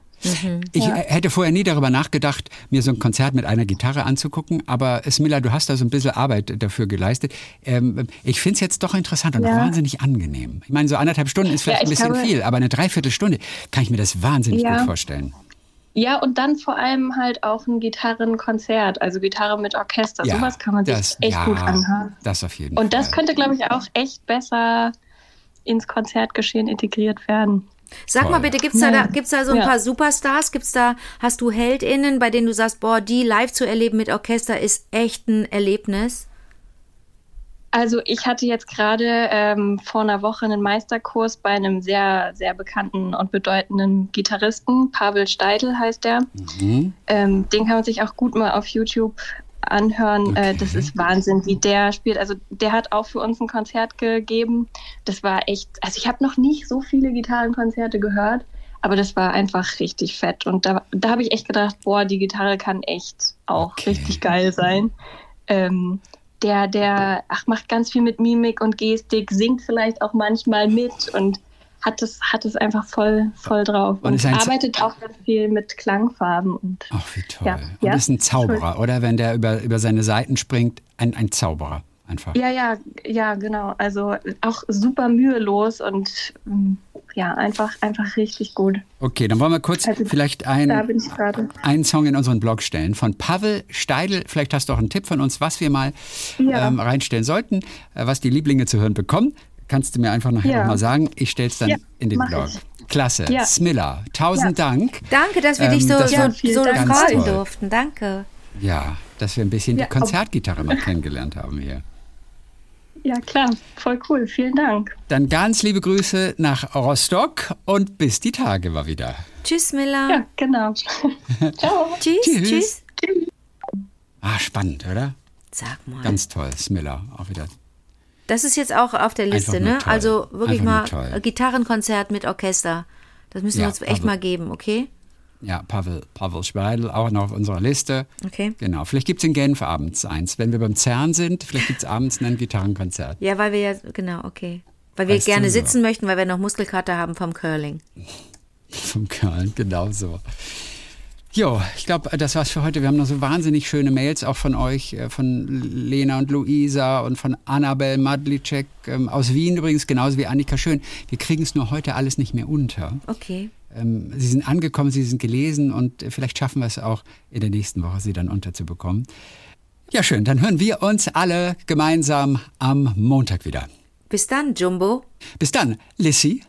Ich äh, hätte vorher nie darüber nachgedacht, mir so ein Konzert mit einer Gitarre anzugucken, aber Smilla, du hast da so ein bisschen Arbeit dafür geleistet. Ähm, ich finde es jetzt doch interessant und
Ja.
wahnsinnig angenehm. Ich meine, so anderthalb Stunden ist vielleicht
Ja,
ein bisschen
glaube-
viel, aber eine Dreiviertelstunde kann ich mir das wahnsinnig
Ja.
gut vorstellen.
Ja, und dann vor allem halt auch ein Gitarrenkonzert, also Gitarre mit Orchester.
Ja,
Sowas kann man sich
das-
echt
ja,
gut anhören.
Das auf jeden
Und das
Fall.
könnte, glaube ich, auch echt besser ins Konzertgeschehen integriert werden.
Sag
Toll.
mal bitte, gibt's da, da, gibt's da so ein
Ja.
paar Superstars? Gibt's da, hast du HeldInnen, bei denen du sagst, boah, die live zu erleben mit Orchester ist echt ein Erlebnis?
Also ich hatte jetzt gerade ähm, vor einer Woche einen Meisterkurs bei einem sehr, sehr bekannten und bedeutenden Gitarristen. Pavel Steidl heißt der.
Mhm.
Ähm, den kann man sich auch gut mal auf YouTube anhören. Äh, das
Okay.
ist Wahnsinn, wie der spielt. Also der hat auch für uns ein Konzert gegeben. Das war echt, also ich habe noch nicht so viele Gitarrenkonzerte gehört, aber das war einfach richtig fett. Und da, da habe ich echt gedacht, boah, die Gitarre kann echt auch
Okay.
richtig geil sein. Ähm, der, der, ach, macht ganz viel mit Mimik und Gestik, singt vielleicht auch manchmal mit und hat es, hat es einfach voll, voll drauf.
Und
Und, arbeitet auch ganz viel mit Klangfarben und
Ach, wie toll.
Ja,
Und
ja.
ist ein Zauberer, oder? Wenn der über, über seine Seiten springt, ein, ein Zauberer einfach.
Ja, ja, ja, genau. Also auch super mühelos und ähm, ja, einfach, einfach richtig gut.
Okay, dann wollen wir kurz
Also,
vielleicht
Da
ein,
bin ich gerade.
einen Song in unseren Blog stellen von Pavel Steidl. Vielleicht hast du auch einen Tipp von uns, was wir mal
Ja.
ähm, reinstellen sollten, äh, was die Lieblinge zu hören bekommen. Kannst du mir einfach nachher
Ja.
noch mal sagen. Ich stelle es dann
Ja,
in den Blog.
ich.
Klasse.
Ja.
Smilla, tausend Dank.
Danke, dass wir
Ähm,
dich so,
das
so, so
toll.
durften. Danke.
Ja, dass wir ein bisschen
Ja,
die Konzertgitarre mal (laughs) kennengelernt haben hier.
Ja, klar, voll cool. Vielen Dank.
Dann ganz liebe Grüße nach Rostock und bis die Tage mal wieder.
Tschüss, Miller.
Ja, genau. (laughs) Ciao.
Tschüss,
Tschüss.
tschüss.
Ah, spannend, oder?
Sag mal.
Ganz toll, Smiller auch wieder.
Das ist jetzt auch auf der Liste, ne?
toll.
Also wirklich
Einfach
mal. Gitarrenkonzert mit Orchester. Das müssen wir
Ja,
uns echt mal geben, okay?
Ja, Pavel, Pavel Speidel auch noch auf unserer Liste.
Okay.
Genau, vielleicht gibt es in Genf abends eins. Wenn wir beim CERN sind, vielleicht gibt es abends ein Gitarrenkonzert.
Ja, weil wir ja, genau, okay. Weil wir
Weißt du
gerne
so.
sitzen möchten, weil wir noch Muskelkater haben vom Curling.
Vom Köln, genau so. Jo, ich glaube, das war's für heute. Wir haben noch so wahnsinnig schöne Mails auch von euch, äh, von Lena und Luisa und von Annabel Madlicek ähm, aus Wien übrigens, genauso wie Annika Schön. Wir kriegen es nur heute alles nicht mehr unter.
Okay.
Ähm, sie sind angekommen, sie sind gelesen und äh, vielleicht schaffen wir es auch in der nächsten Woche, sie dann unterzubekommen. Ja, schön. Dann hören wir uns alle gemeinsam am Montag wieder.
Bis dann, Jumbo.
Bis dann, Lissy.